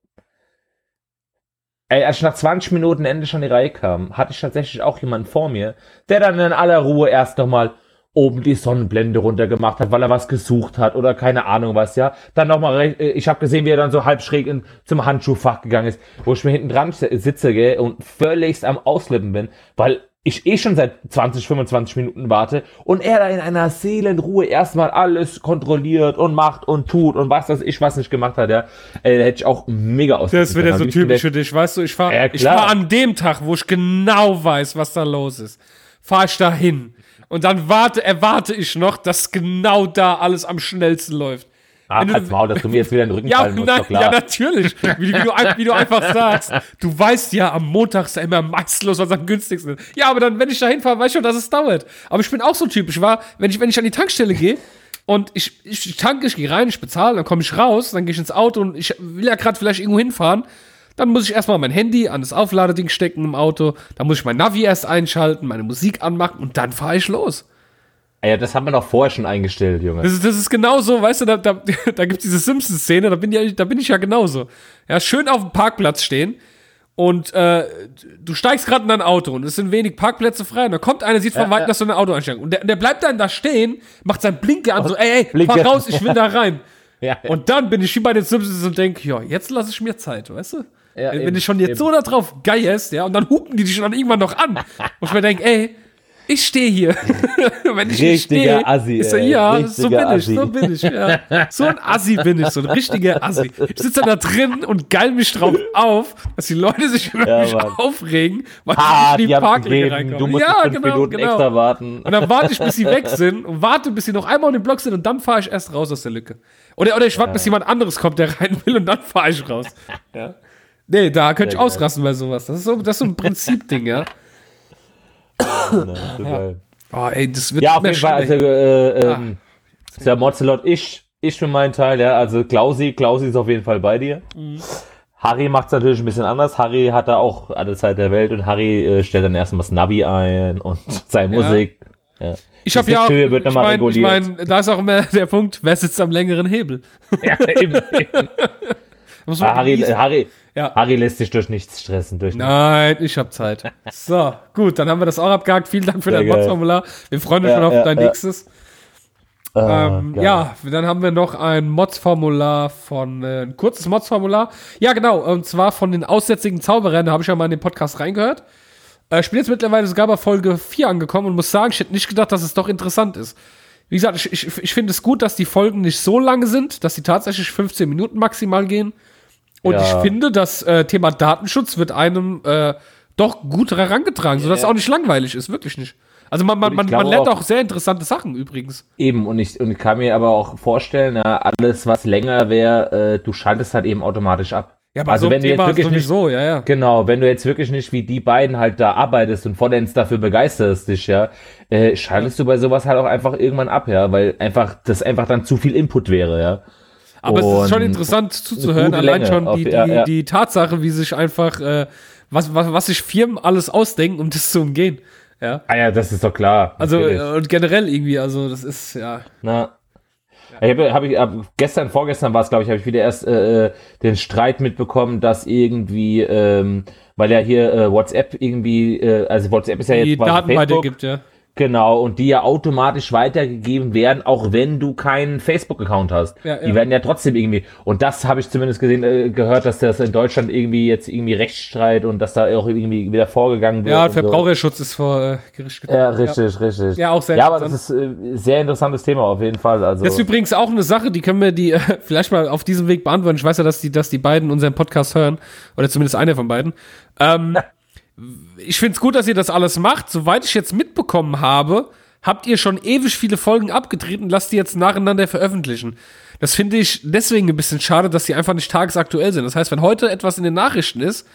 Ey, als ich nach 20 Minuten Ende schon die Reihe kam, hatte ich tatsächlich auch jemanden vor mir, der dann in aller Ruhe erst nochmal oben die Sonnenblende runtergemacht hat, weil er was gesucht hat oder keine Ahnung was, ja. Dann nochmal, ich habe gesehen, wie er dann so halb schräg in, zum Handschuhfach gegangen ist, wo ich mir hinten dran sitze, gell, und völligst am Auslippen bin, weil ich eh schon seit 20, 25 Minuten warte und er da in einer Seelenruhe erstmal alles kontrolliert und macht und tut und was das ich was nicht gemacht hat, ja. Ey, da hätte ich auch mega aus. Das wird ja so typisch für dich, weißt du, ich fahr, Ja, fahr an dem Tag, wo ich genau weiß, was da los ist, fahr ich da hin. Und dann warte, erwarte ich noch, dass genau da alles am schnellsten läuft. Ah, Wenn du- als Maul, dass du mir jetzt wieder den Rücken Ja, fallen musst, doch klar. ja, natürlich. Wie, wie, du, ein- wie du einfach sagst, du weißt ja, am Montag ist ja immer am meisten los, was am günstigsten ist. Ja, aber dann, wenn ich da hinfahre, weiß ich schon, dass es dauert. Aber ich bin auch so typisch. Ich war, wenn ich, wenn ich an die Tankstelle gehe und ich, ich tanke, ich gehe rein, ich bezahle, dann komme ich raus, dann gehe ich ins Auto und ich will ja gerade vielleicht irgendwo hinfahren. Dann muss ich erstmal mein Handy an das Aufladeding stecken im Auto. Dann muss ich mein Navi erst einschalten, meine Musik anmachen und dann fahre ich los. Ey, das haben wir doch vorher schon eingestellt, Junge. Das ist, das ist genauso, weißt du, da, da, da gibt es diese Simpsons-Szene, da, bin ich- da bin ich ja genauso. Ja, schön auf dem Parkplatz stehen und äh, du steigst gerade in dein Auto und es sind wenig Parkplätze frei und da kommt einer, sieht von Ja, Weitem, ja. dass du in ein Auto einsteigst. Und der, der bleibt dann da stehen, macht sein Blinker an, so, ey, ey, Blinker. fahr raus, ich will da rein. ja, Und dann bin ich wie bei den Simpsons und denke, ja, jetzt lasse ich mir Zeit, weißt du? Ja, wenn, wenn eben, du schon jetzt eben. so da drauf geierst, ja, und dann hupen die dich dann irgendwann noch an. Und ich mir denke, ey, ich stehe hier. Wenn ich Richtiger stehe, Assi, er, ey. ja, so bin Assi. ich, so bin ich. Ja. So ein Assi bin ich, so ein richtiger Assi. Ich sitze da drin und geil mich drauf auf, dass die Leute sich über Ja, mich Mann. aufregen, weil Ah, ich in die haben Parklücke reinkomme. Du musst ja, fünf genau, Minuten genau. extra warten. Und dann warte ich, bis sie weg sind und warte, bis sie noch einmal in den Block sind und dann fahre ich erst raus aus der Lücke. Oder, oder ich warte, bis jemand anderes kommt, der rein will und dann fahre ich raus. Ja. Nee, da könnte ich ausrasten bei sowas. Das ist so, das ist so ein Prinzipding, ja. Ja, so geil. Oh, ey, das wird Ja, auf jeden Fall, also, schlimmer. äh, ähm, der Mozelot, ich, ich für meinen Teil, ja, also Klausi, Klausi ist auf jeden Fall bei dir. Mhm. Harry macht es natürlich ein bisschen anders. Harry hat da auch alle Zeit der Welt und Harry äh, stellt dann erstmal das Navi ein und seine Ja. Musik. Ja. Ich habe ja auch, wird ich meine, ich mein, da ist auch immer der Punkt, wer sitzt am längeren Hebel? Ja, eben, eben. Ah, Harry. Harry, Ja. Harry lässt sich durch nichts stressen. Durch Nein, ich habe Zeit. So, gut, dann haben wir das auch abgehakt. Vielen Dank für Sehr dein geil. Mods-Formular. Wir freuen uns Ja, schon auf ja, dein nächstes. Ah, Ähm, ja, dann haben wir noch ein Mods-Formular von, äh, ein kurzes Mods-Formular. Ja, genau, und zwar von den aussätzigen Zauberern, da habe ich ja mal in den Podcast reingehört. Äh, ich bin jetzt mittlerweile sogar bei Folge 4 angekommen und muss sagen, ich hätte nicht gedacht, dass es doch interessant ist. Wie gesagt, ich, ich, ich finde es gut, dass die Folgen nicht so lange sind, dass sie tatsächlich 15 Minuten maximal gehen. Und Ja. ich finde, das äh, Thema Datenschutz wird einem äh, doch gut herangetragen, sodass es auch nicht langweilig ist, wirklich nicht. Also man, man, man, man lernt auch- auch sehr interessante Sachen übrigens. Eben, und ich, und ich kann mir aber auch vorstellen, ja, alles, was länger wäre, äh, du schaltest halt eben automatisch ab. Ja, bei also so wenn einem du jetzt Thema wirklich nicht, sowieso, ja, ja. genau, wenn du jetzt wirklich nicht wie die beiden halt da arbeitest und vollends dafür begeisterst dich, ja, äh, schaltest du bei sowas halt auch einfach irgendwann ab, ja, weil einfach, das einfach dann zu viel Input wäre, ja. Aber es ist schon Und interessant zuzuhören, allein schon die, die, ja, ja. die Tatsache, wie sich einfach, äh, was, was, was sich Firmen alles ausdenken, um das zu umgehen. Ja. Ah ja, das ist doch klar. Also, natürlich. äh, und generell irgendwie, also, das ist, ja. Na. Ich habe hab ich, hab, gestern, vorgestern war es, glaube ich, habe ich wieder erst äh, den Streit mitbekommen, dass irgendwie, ähm, weil ja hier äh, WhatsApp irgendwie, äh, also WhatsApp ist ja Die jetzt quasi Daten Facebook, weitergibt, ja. Genau, und die ja automatisch weitergegeben werden, auch wenn du keinen Facebook-Account hast. Ja, die ja. werden ja trotzdem irgendwie, und das habe ich zumindest gesehen, äh, gehört, dass das in Deutschland irgendwie jetzt irgendwie Rechtsstreit und dass da auch irgendwie wieder vorgegangen wird. Ja, und so. Verbraucherschutz ist vor äh, Gericht gekommen. Ja, richtig, richtig. Ja, auch sehr Ja, aber das ist äh, sehr interessantes Thema auf jeden Fall. Also, Das ist übrigens auch eine Sache, die können wir die äh, vielleicht mal auf diesem Weg beantworten. Ich weiß ja, dass die, dass die beiden unseren Podcast hören. Oder zumindest einer von beiden. Ähm, ich finde es gut, dass ihr das alles macht. Soweit ich jetzt mitbekommen habe, habt ihr schon ewig viele Folgen abgedreht und lasst die jetzt nacheinander veröffentlichen. Das finde ich deswegen ein bisschen schade, dass die einfach nicht tagesaktuell sind. Das heißt, wenn heute etwas in den Nachrichten ist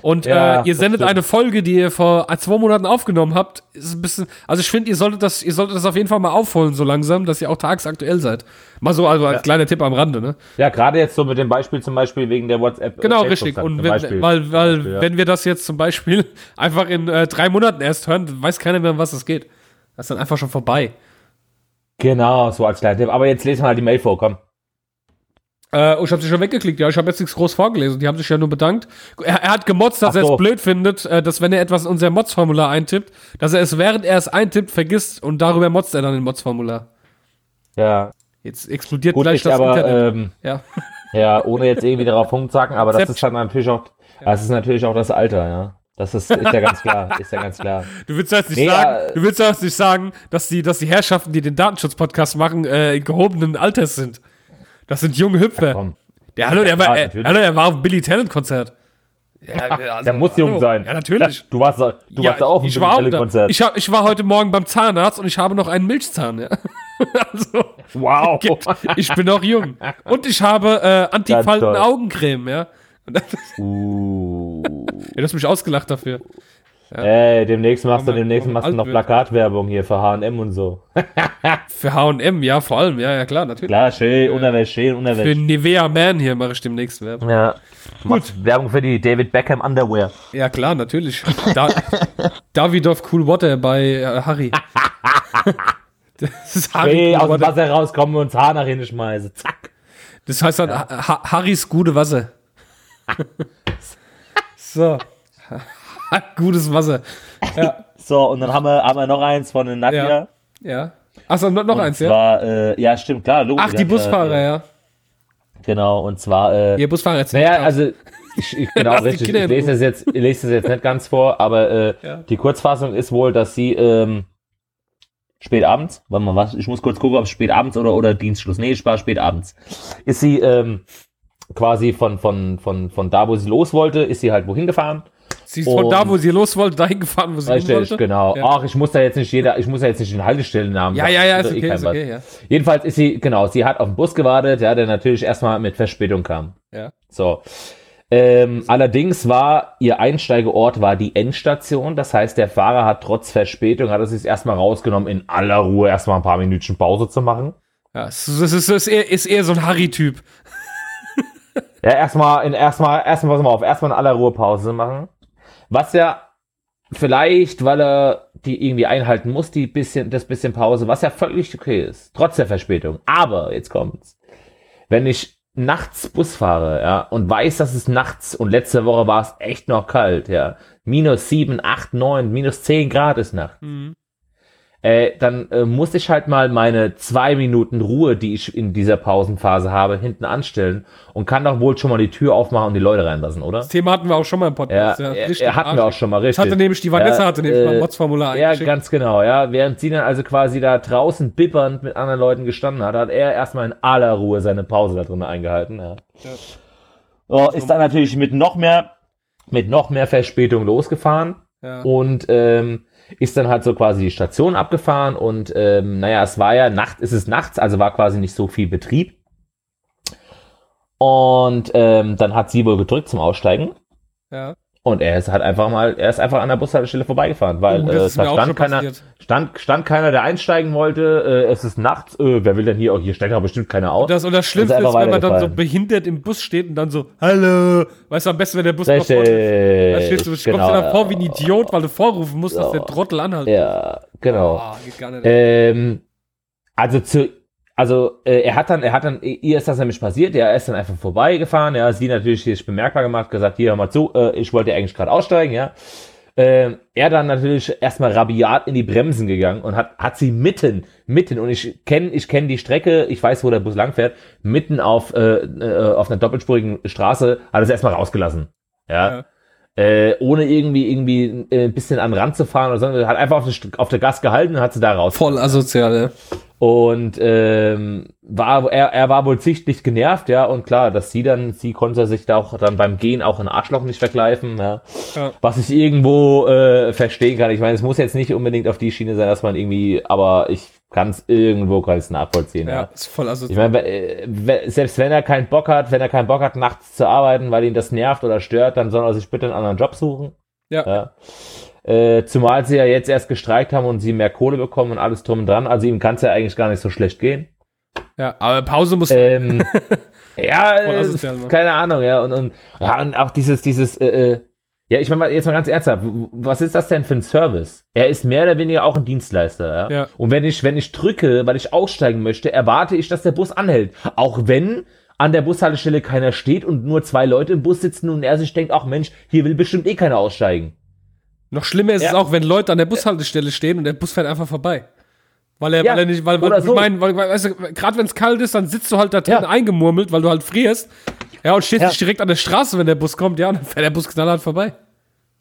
und Ja, äh, ihr sendet eine Folge, die ihr vor zwei Monaten aufgenommen habt, ist ein bisschen, also ich finde, ihr solltet das, ihr solltet das auf jeden Fall mal aufholen, so langsam, dass ihr auch tagesaktuell seid. Mal so, also als kleiner Tipp am Rande, ne? ja, gerade jetzt so mit dem Beispiel zum Beispiel wegen der WhatsApp. Genau, Facebook richtig. Und wenn, weil, weil, Beispiel, ja. wenn wir das jetzt zum Beispiel einfach in äh, drei Monaten erst hören, weiß keiner mehr, um was es geht. Das ist dann einfach schon vorbei. Genau, so als kleiner Tipp. Aber jetzt lesen wir halt die Mail vor, komm. Äh, oh, ich habe sie schon weggeklickt. Ja, ich habe jetzt nichts groß vorgelesen. Die haben sich ja nur bedankt. Er, er hat gemotzt, dass Ach er es so. blöd findet, äh, dass wenn er etwas in unser Mods-Formular eintippt, dass er es während er es eintippt vergisst und darüber motzt er dann im Mods-Formular. Ja. Jetzt explodiert Gut, gleich ich das aber, Internet. ähm, ja. ja, ohne jetzt irgendwie darauf sagen, aber das ist dann natürlich auch, das ist natürlich auch das Alter, ja. Das ist, ist ja ganz klar, ist ja ganz klar. Du willst jetzt nicht Nee, sagen, ja, du willst jetzt nicht sagen, dass die, dass die Herrschaften, die den Datenschutz-Podcast machen, äh, in gehobenen Alters sind. Das sind junge Hüpfer. Komm. Der, hallo, der war, Ja, äh, hallo, der war auf dem Billy Talent Konzert. Ja, also, Der muss jung sein. Ja, natürlich. Du warst, du ja, warst da auch ich war auch da. Konzert. Ich, hab, ich war heute Morgen beim Zahnarzt und ich habe noch einen Milchzahn. Ja. also, wow. ich bin noch jung. Und ich habe äh, Antifalten toll. Augencreme, ja. Uh. ja, du hast mich ausgelacht dafür. Ey, demnächst machst du, demnächst machst du noch. Plakatwerbung hier für H&M und so. Für H&M, ja, vor allem, ja, ja, klar, natürlich. Klar, schön, Unterwäsche, schön, Für Unterwäsche. Nivea Man hier mache ich demnächst Werbung. Ja. Gut. Werbung für die David Beckham Underwear. Ja, klar, natürlich. Da, Davidoff Cool Water bei äh, Harry. Das ist Harry Hey, Cool aus dem Water. Wasser rauskommen und uns Haar nach hinten schmeißen. Zack. Das heißt dann ha Ha- Harrys gute Wasser. so. Gutes Wasser. Ja, So, und dann haben wir, haben wir noch eins von den Nadja. Ja. ja. Achso, noch, noch eins, ja? zwar, äh, ja, stimmt, klar. logisch, Ach, die ja, Busfahrer, äh, ja. Genau, und zwar, äh, Ihr Busfahrer jetzt. naja, also, ich, ich, genau, richtig. Ich lese das jetzt, ich lese das jetzt nicht ganz vor, aber äh, Ja. die Kurzfassung ist wohl, dass sie ähm, spät abends, warte mal, was, ich muss kurz gucken, ob es spät abends oder, oder Dienstschluss, nee, es war spät abends, ist sie ähm, quasi von, von, von, von da, wo sie los wollte, ist sie halt wohin gefahren. Sie ist von da, wo sie los wollte, dahin gefahren, wo sie Richtig, wollte. genau. Ja. Ach, ich muss da jetzt nicht jeder, ich muss da jetzt nicht den Haltestellennamen Ja, ja, ja, das ist eh okay, kein ist okay, ja. Jedenfalls ist sie, genau, sie hat auf den Bus gewartet, ja, der natürlich erstmal mit Verspätung kam. Ja. So. Ähm, allerdings war ihr Einsteigeort war die Endstation. Das heißt, der Fahrer hat trotz Verspätung, hat es sich erstmal rausgenommen, in aller Ruhe erstmal ein paar Minütchen Pause zu machen. Ja, es ist, ist, ist, eher, ist eher so ein Harry-Typ. Ja, erstmal in erstmal erstmal pass mal auf, erstmal in aller Ruhe Pause machen. Was ja vielleicht, weil er die irgendwie einhalten muss, die bisschen das bisschen Pause, was ja völlig okay ist, trotz der Verspätung. Aber jetzt kommt's. Wenn ich nachts Bus fahre, ja, und weiß, dass es nachts und letzte Woche war es echt noch kalt, ja. Minus sieben, acht, neun, minus zehn Grad ist Nacht. Mhm. Äh, dann äh, muss ich halt mal meine zwei Minuten Ruhe, die ich in dieser Pausenphase habe, hinten anstellen und kann doch wohl schon mal die Tür aufmachen und die Leute reinlassen, oder? Das Thema hatten wir auch schon mal im Ja, Podcast. ja, richtig hatten wir auch schon mal Das richtig. hatte nämlich die Vanessa Ja, hatte nämlich mal äh, ein Mods-Formular Ja, ganz genau, ja. Während sie dann also quasi da draußen bibbernd mit anderen Leuten gestanden hat, hat er erstmal in aller Ruhe seine Pause da drin eingehalten, ja. Oh, ist dann natürlich mit noch mehr, mit noch mehr Verspätung losgefahren ja. und ähm, ist dann halt so quasi die Station abgefahren und ähm, naja, es war ja Nacht, ist es nachts, also war quasi nicht so viel Betrieb. Und ähm, dann hat sie wohl gedrückt zum Aussteigen ja. Und er ist halt einfach mal, er ist einfach an der Bushaltestelle vorbeigefahren, weil Oh, äh, da stand keiner, passiert. stand, stand keiner, der einsteigen wollte. Äh, es ist nachts, äh, wer will denn hier? Oh, hier steigt doch bestimmt keiner aus. Das, und das Schlimmste Ist ist, wenn man dann so behindert im Bus steht und dann so, hallo. Weißt du, am besten, wenn der Bus noch vor Da stehst du, kommst genau, dir dann vor wie ein Idiot, weil du vorrufen musst, dass So. der Trottel anhalten Ja, genau. Nicht. Ähm, also zu, also äh, er hat dann, er hat dann, ihr ist das nämlich passiert, er ist dann einfach vorbeigefahren, ja, sie natürlich sich bemerkbar gemacht, gesagt, hier hör mal zu, äh, ich wollte eigentlich gerade aussteigen, ja. Ähm, er dann natürlich erstmal rabiat in die Bremsen gegangen und hat, hat sie mitten, mitten, und ich kenne ich kenn die Strecke, ich weiß, wo der Bus langfährt, mitten auf, äh, äh, auf einer doppelspurigen Straße, hat es erstmal rausgelassen. Ja. Ja. Äh, ohne irgendwie irgendwie äh, ein bisschen an den Rand zu fahren oder so, hat einfach auf, der St- auf der Gas gehalten und hat sie da raus. Voll asozial, ja. Und ähm, war, er, er war wohl sichtlich genervt, ja, und klar, dass sie dann, sie konnte sich da auch dann beim Gehen auch ein Arschloch nicht vergleichen, ja. Ja. Was ich irgendwo äh, verstehen kann. Ich meine, es muss jetzt nicht unbedingt auf die Schiene sein, dass man irgendwie, aber ich kann es irgendwo ganz nachvollziehen, ja. Ja, ist voll Ich asozial. meine, selbst wenn er keinen Bock hat, wenn er keinen Bock hat, nachts zu arbeiten, weil ihn das nervt oder stört, dann soll er sich bitte einen anderen Job suchen. Ja. Ja. Äh, zumal sie ja jetzt erst gestreikt haben und sie mehr Kohle bekommen und alles drum und dran. Also ihm kann es ja eigentlich gar nicht so schlecht gehen. Ja, aber Pause muss. Ähm, ja, äh, keine Ahnung, ja. Und, und, ja, und auch dieses, dieses, äh, äh, ja, ich meine mal, jetzt mal ganz ernsthaft, was ist das denn für ein Service? Er ist mehr oder weniger auch ein Dienstleister, ja. Ja. Und wenn ich, wenn ich drücke, weil ich aussteigen möchte, erwarte ich, dass der Bus anhält. Auch wenn an der Bushaltestelle keiner steht und nur zwei Leute im Bus sitzen und er sich denkt, ach Mensch, hier will bestimmt eh keiner aussteigen. Noch schlimmer ist es Ja. auch, wenn Leute an der Bushaltestelle stehen und der Bus fährt einfach vorbei. Weil er, Ja, weil er nicht, weil, weil oder ich so. meine, weil, weil, weißt du, gerade wenn es kalt ist, dann sitzt du halt da drin Ja. eingemurmelt, weil du halt frierst. Ja, und stehst Ja. direkt an der Straße, wenn der Bus kommt, ja, und dann fährt der Bus knallhart vorbei.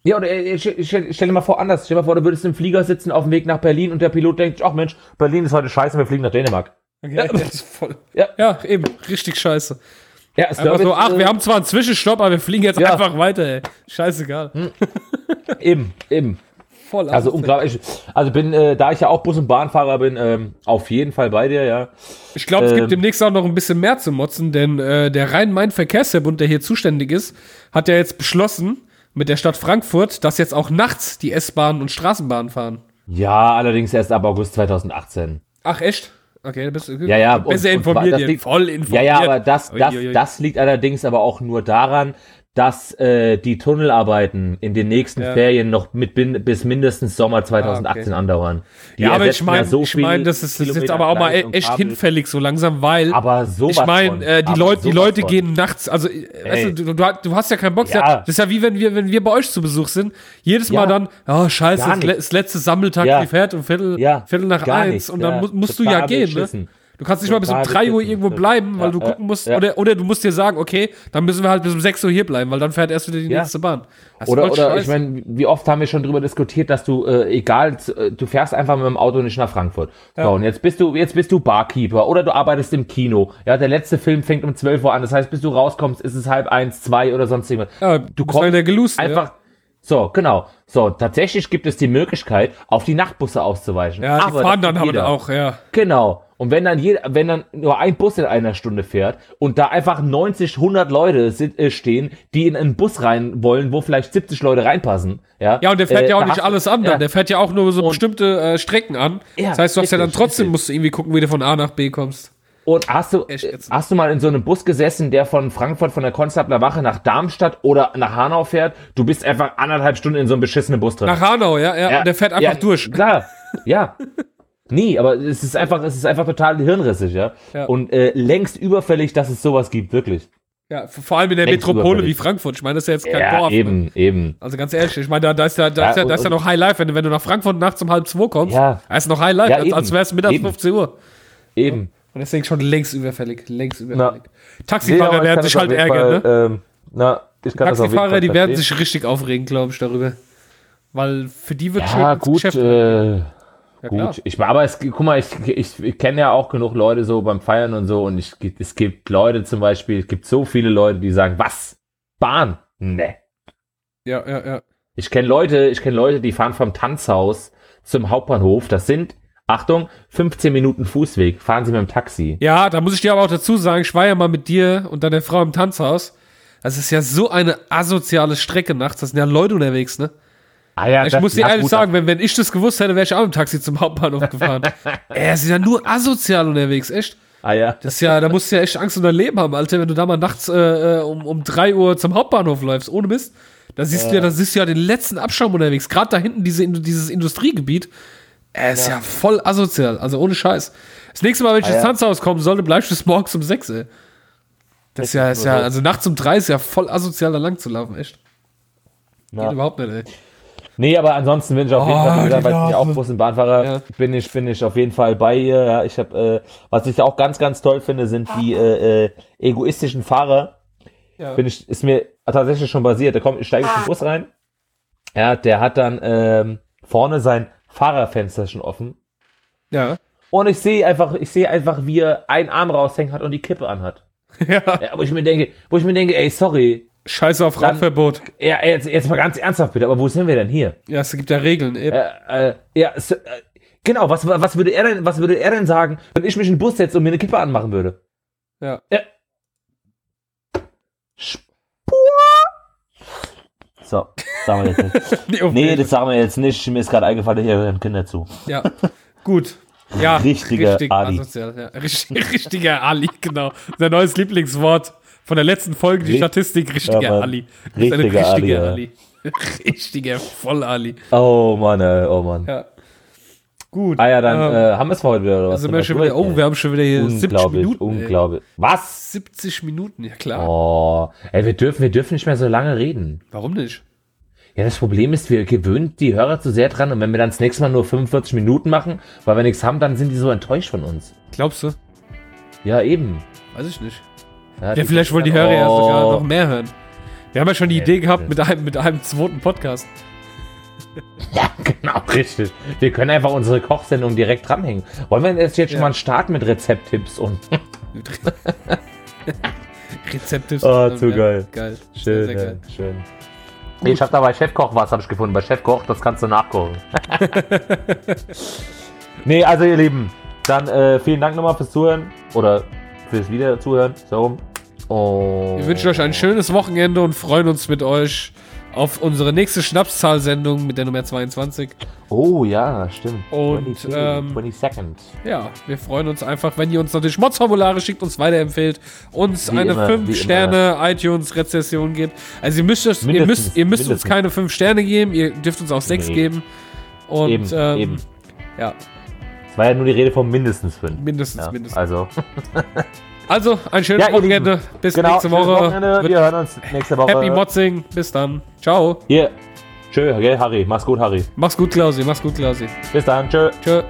Ja, oder äh, stell, stell, dir mal vor, anders. Stell dir mal vor, du würdest im Flieger sitzen auf dem Weg nach Berlin und der Pilot denkt, ach Mensch, Berlin ist heute scheiße, wir fliegen nach Dänemark. Ja, das ist voll. Ja. ja, eben, richtig scheiße. Ja, ist Einfach so, ach, äh, wir haben zwar einen Zwischenstopp, aber wir fliegen jetzt Ja. einfach weiter, ey. Scheißegal. Eben, eben. Voll Also unglaublich. Also bin, äh, da ich ja auch Bus- und Bahnfahrer bin, ähm, auf jeden Fall bei dir, ja. Ich glaube, es Ähm, gibt demnächst auch noch ein bisschen mehr zu motzen, denn äh, der Rhein-Main-Verkehrsverbund, der hier zuständig ist, hat ja jetzt beschlossen mit der Stadt Frankfurt, dass jetzt auch nachts die S-Bahnen und Straßenbahnen fahren. Ja, allerdings erst ab August 2018. Ach, echt? Okay, da bist du Ja, ja. besser und- und informiert, das hier. liegt- voll Ja, informiert. ja, aber das, das, das liegt allerdings aber auch nur daran, dass äh, die Tunnelarbeiten in den nächsten Ja. Ferien noch mit bin, bis mindestens Sommer 2018 andauern. Die ja, aber ich meine, so ich viel mein, das ist, das ist jetzt aber auch mal und echt hinfällig so langsam, weil Aber sowas ich meine, äh, die Leute, die Leute von. gehen nachts, also äh, weißt du, du, du, hast ja keinen Bock. Ja. Das ist ja wie wenn wir, wenn wir bei euch zu Besuch sind. Jedes Mal Ja. dann, oh scheiße, das, letzte Sammeltag, Ja. die fährt um Viertel, Ja, Viertel nach eins und dann ja. mu musst du ja gehen, ne? Du kannst nicht mal bis um Total 3 Uhr irgendwo bleiben, weil Ja, du ja, gucken musst, ja. oder, oder du musst dir sagen, okay, dann müssen wir halt bis um 6 Uhr hier bleiben, weil dann fährt erst wieder die Ja. nächste Bahn. Das Oder, oder ich meine, wie oft haben wir schon drüber diskutiert, dass du, äh, egal, äh, du fährst einfach mit dem Auto nicht nach Frankfurt. Ja. So, und jetzt bist du, jetzt bist du Barkeeper oder du arbeitest im Kino. Ja, der letzte Film fängt um 12 Uhr an. Das heißt, bis du rauskommst, ist es halb eins, zwei oder sonst irgendwas. ja, du kommst Gelusten, einfach, so, genau. So, tatsächlich gibt es die Möglichkeit, auf die Nachtbusse auszuweichen. Ja, ja die Aber fahren dann aber jeder. auch, ja. Genau. Und wenn dann jeder, wenn dann nur ein Bus in einer Stunde fährt und da einfach 90, 100 Leute sit, äh, stehen, die in einen Bus rein wollen, wo vielleicht 70 Leute reinpassen, ja. Ja, und der fährt äh, ja auch nicht alles an, dann. Ja, der fährt ja auch nur so bestimmte äh, Strecken an. Ja, das heißt, du hast ja dann richtig, trotzdem, richtig. musst du irgendwie gucken, wie du von A nach B kommst. und hast du, äh, hast du mal in so einem Bus gesessen, der von Frankfurt, von der Konstabler Wache nach Darmstadt oder nach Hanau fährt? Du bist einfach anderthalb Stunden in so einem beschissenen Bus drin. Nach Hanau, ja, ja, und der fährt einfach ja, durch. Klar, ja. Nee, aber es ist einfach, es ist einfach total hirnrissig, ja. Ja. Und äh, längst überfällig, dass es sowas gibt, wirklich. Ja, vor allem in der Längst Metropole überfällig. wie Frankfurt. Ich meine, das ist ja jetzt kein Ja, Dorf. Ne? eben, eben. Also ganz ehrlich, ich meine, da, da ist ja, da Ja, ist ja, da ist ja noch High Life, wenn du, wenn du nach Frankfurt nachts um halb zwei kommst, Ja. da ist noch High Life, als, als wäre es mittags Eben. 15 Uhr. Eben. Und deswegen schon längst überfällig, längst Na. überfällig. Nee, Taxifahrer ich werden sich halt ärgern, Fall, ne? Ähm, na, ich kann Taxifahrer, die werden verstehen. sich richtig aufregen, glaube ich, darüber. Weil für die wird Ja, schon gut, Geschäft- äh, ja, klar. gut. Ich, aber es, guck mal, ich, ich, ich kenne ja auch genug Leute so beim Feiern und so und ich, es gibt Leute zum Beispiel, es gibt so viele Leute, die sagen, was? Bahn? Ne. Ja, ja, ja. Ich kenne Leute, ich kenne Leute, die fahren vom Tanzhaus zum Hauptbahnhof. Das sind, Achtung, 15 Minuten Fußweg. Fahren sie mit dem Taxi. Ja, da muss ich dir aber auch dazu sagen, ich war ja mal mit dir und deiner Frau im Tanzhaus. Das ist ja so eine asoziale Strecke nachts. Das sind ja Leute unterwegs, ne? Ah ja, Ich muss dir ja, ehrlich sagen, wenn, wenn ich das gewusst hätte, wäre ich auch im Taxi zum Hauptbahnhof gefahren. Ey, sind ja nur asozial unterwegs, echt. Ah ja. Das ist ja, da musst du ja echt Angst um dein Leben haben, Alter, wenn du da mal nachts äh, äh, um, um 3 Uhr zum Hauptbahnhof läufst, ohne Mist. Da siehst du ja, da siehst du ja den letzten Abschaum unterwegs. Gerade da hinten diese, dieses Industriegebiet. Er ist ja. voll asozial, also ohne Scheiß. Das nächste Mal, wenn ich Ah, ins ja. Tanzhaus kommen sollte, bleibst du bis morgens um 6, ey. Das ist ja, ist ja, also nachts um 3 ist ja voll asozial, da lang zu laufen, echt. Ja. Geht überhaupt nicht, ey. Nee, aber ansonsten bin ich auf jeden Oh, Fall, die weil ich bin ja auch. Bus- und Bahnfahrer, Ja. bin ich, bin ich auf jeden Fall bei ihr. Ja, ich habe, äh, was ich auch ganz, ganz toll finde, sind die äh, äh, egoistischen Fahrer. Ja. Bin ich, ist mir tatsächlich schon basiert. Da kommt, ich steige in den Bus rein. Ja, der hat dann ähm, vorne sein Fahrerfenster schon offen. Ja. Und ich sehe einfach, ich sehe einfach, wie er einen Arm raushängt hat und die Kippe anhat. ja. Ja, wo ich mir denke, wo ich mir denke, ey, sorry, Scheiße auf Rauchverbot. ja, jetzt, jetzt mal ganz ernsthaft bitte, aber wo sind wir denn hier? Ja, es gibt ja Regeln, eben. Äh, äh, ja, so, äh, genau, was, was würde er denn, was würde er denn sagen, wenn ich mich in den Bus setze und mir eine Kippe anmachen würde? Ja. So, sagen wir jetzt nicht. Nee, Nee, das sagen wir jetzt nicht. Mir ist gerade eingefallen, hier hören Kinder zu. Ja, gut. Ja, Richtiger richtig Ali. asozial, ja. Richtig, richtiger Ali, genau. Sein neues Lieblingswort von der letzten Folge, die Richt- Statistik, richtiger Ja. Ali. Richtiger Ali, richtiger ja. Ali. Richtiger Voll-Ali. Oh Mann, ey, oh Mann. Ja. Gut. Ah ja, dann ähm, äh, haben wir es heute wieder, oder was? sind wir schon wieder, oh, wir haben schon wieder hier 70 Unglaublich, Minuten. ey. unglaublich. Was? 70 Minuten, ja klar. Oh, ey, wir dürfen, wir dürfen nicht mehr so lange reden. Warum nicht? Ja, das Problem ist, wir gewöhnen die Hörer zu sehr dran und wenn wir dann das nächste Mal nur 45 Minuten machen, weil wir nichts haben, dann sind die so enttäuscht von uns. Glaubst du? Ja, eben. Weiß ich nicht. Ja, Ja, vielleicht wollen die Hörer ja Oh. sogar noch mehr hören. Wir haben ja schon die Nee, Idee gehabt mit einem, mit einem zweiten Podcast. Ja, genau, richtig. Wir können einfach unsere Kochsendung direkt dranhängen. Wollen wir jetzt, jetzt schon Ja. mal starten mit Rezepttipps und Rezepte. Oh, zu geil. Geil. schön, Sehr, sehr geil. ja, schön. Nee, ich habe da bei Chefkoch was, habe ich gefunden. Bei Chefkoch, das kannst du nachkochen. nee, also ihr Lieben, dann äh, vielen Dank nochmal fürs Zuhören oder fürs Wiederzuhören. So rum. Und Wir wünschen euch ein schönes Wochenende und freuen uns mit euch auf unsere nächste Schnapszahl-Sendung mit der Nummer 22. Oh ja, stimmt. Und, 22, ähm, 22nd. Ja, wir freuen uns einfach, wenn ihr uns natürlich Mods-Formulare schickt, uns weiterempfehlt, uns Wie eine immer, wie 5-Sterne-iTunes-Rezession gibt. Also ihr müsst, uns- ihr Mindestens, müsst, ihr müsst uns mindestens. keine 5 Sterne geben, ihr dürft uns auch 6 Nee. geben. Und Eben, ähm, eben. ja, Es war ja nur die Rede von mindestens fünf. mindestens, Ja, mindestens. also, Also, ein schönes Ja, Wochenende. Lieben, Bis genau, nächste Woche. Wir hören uns nächste Woche. Happy Motzing. Bis dann. Ciao. Hier. Tschö, gell, Harry. Mach's gut, Harry. Mach's gut, Klausi. Mach's gut, Klausi. Bis dann. Tschö. Tschö.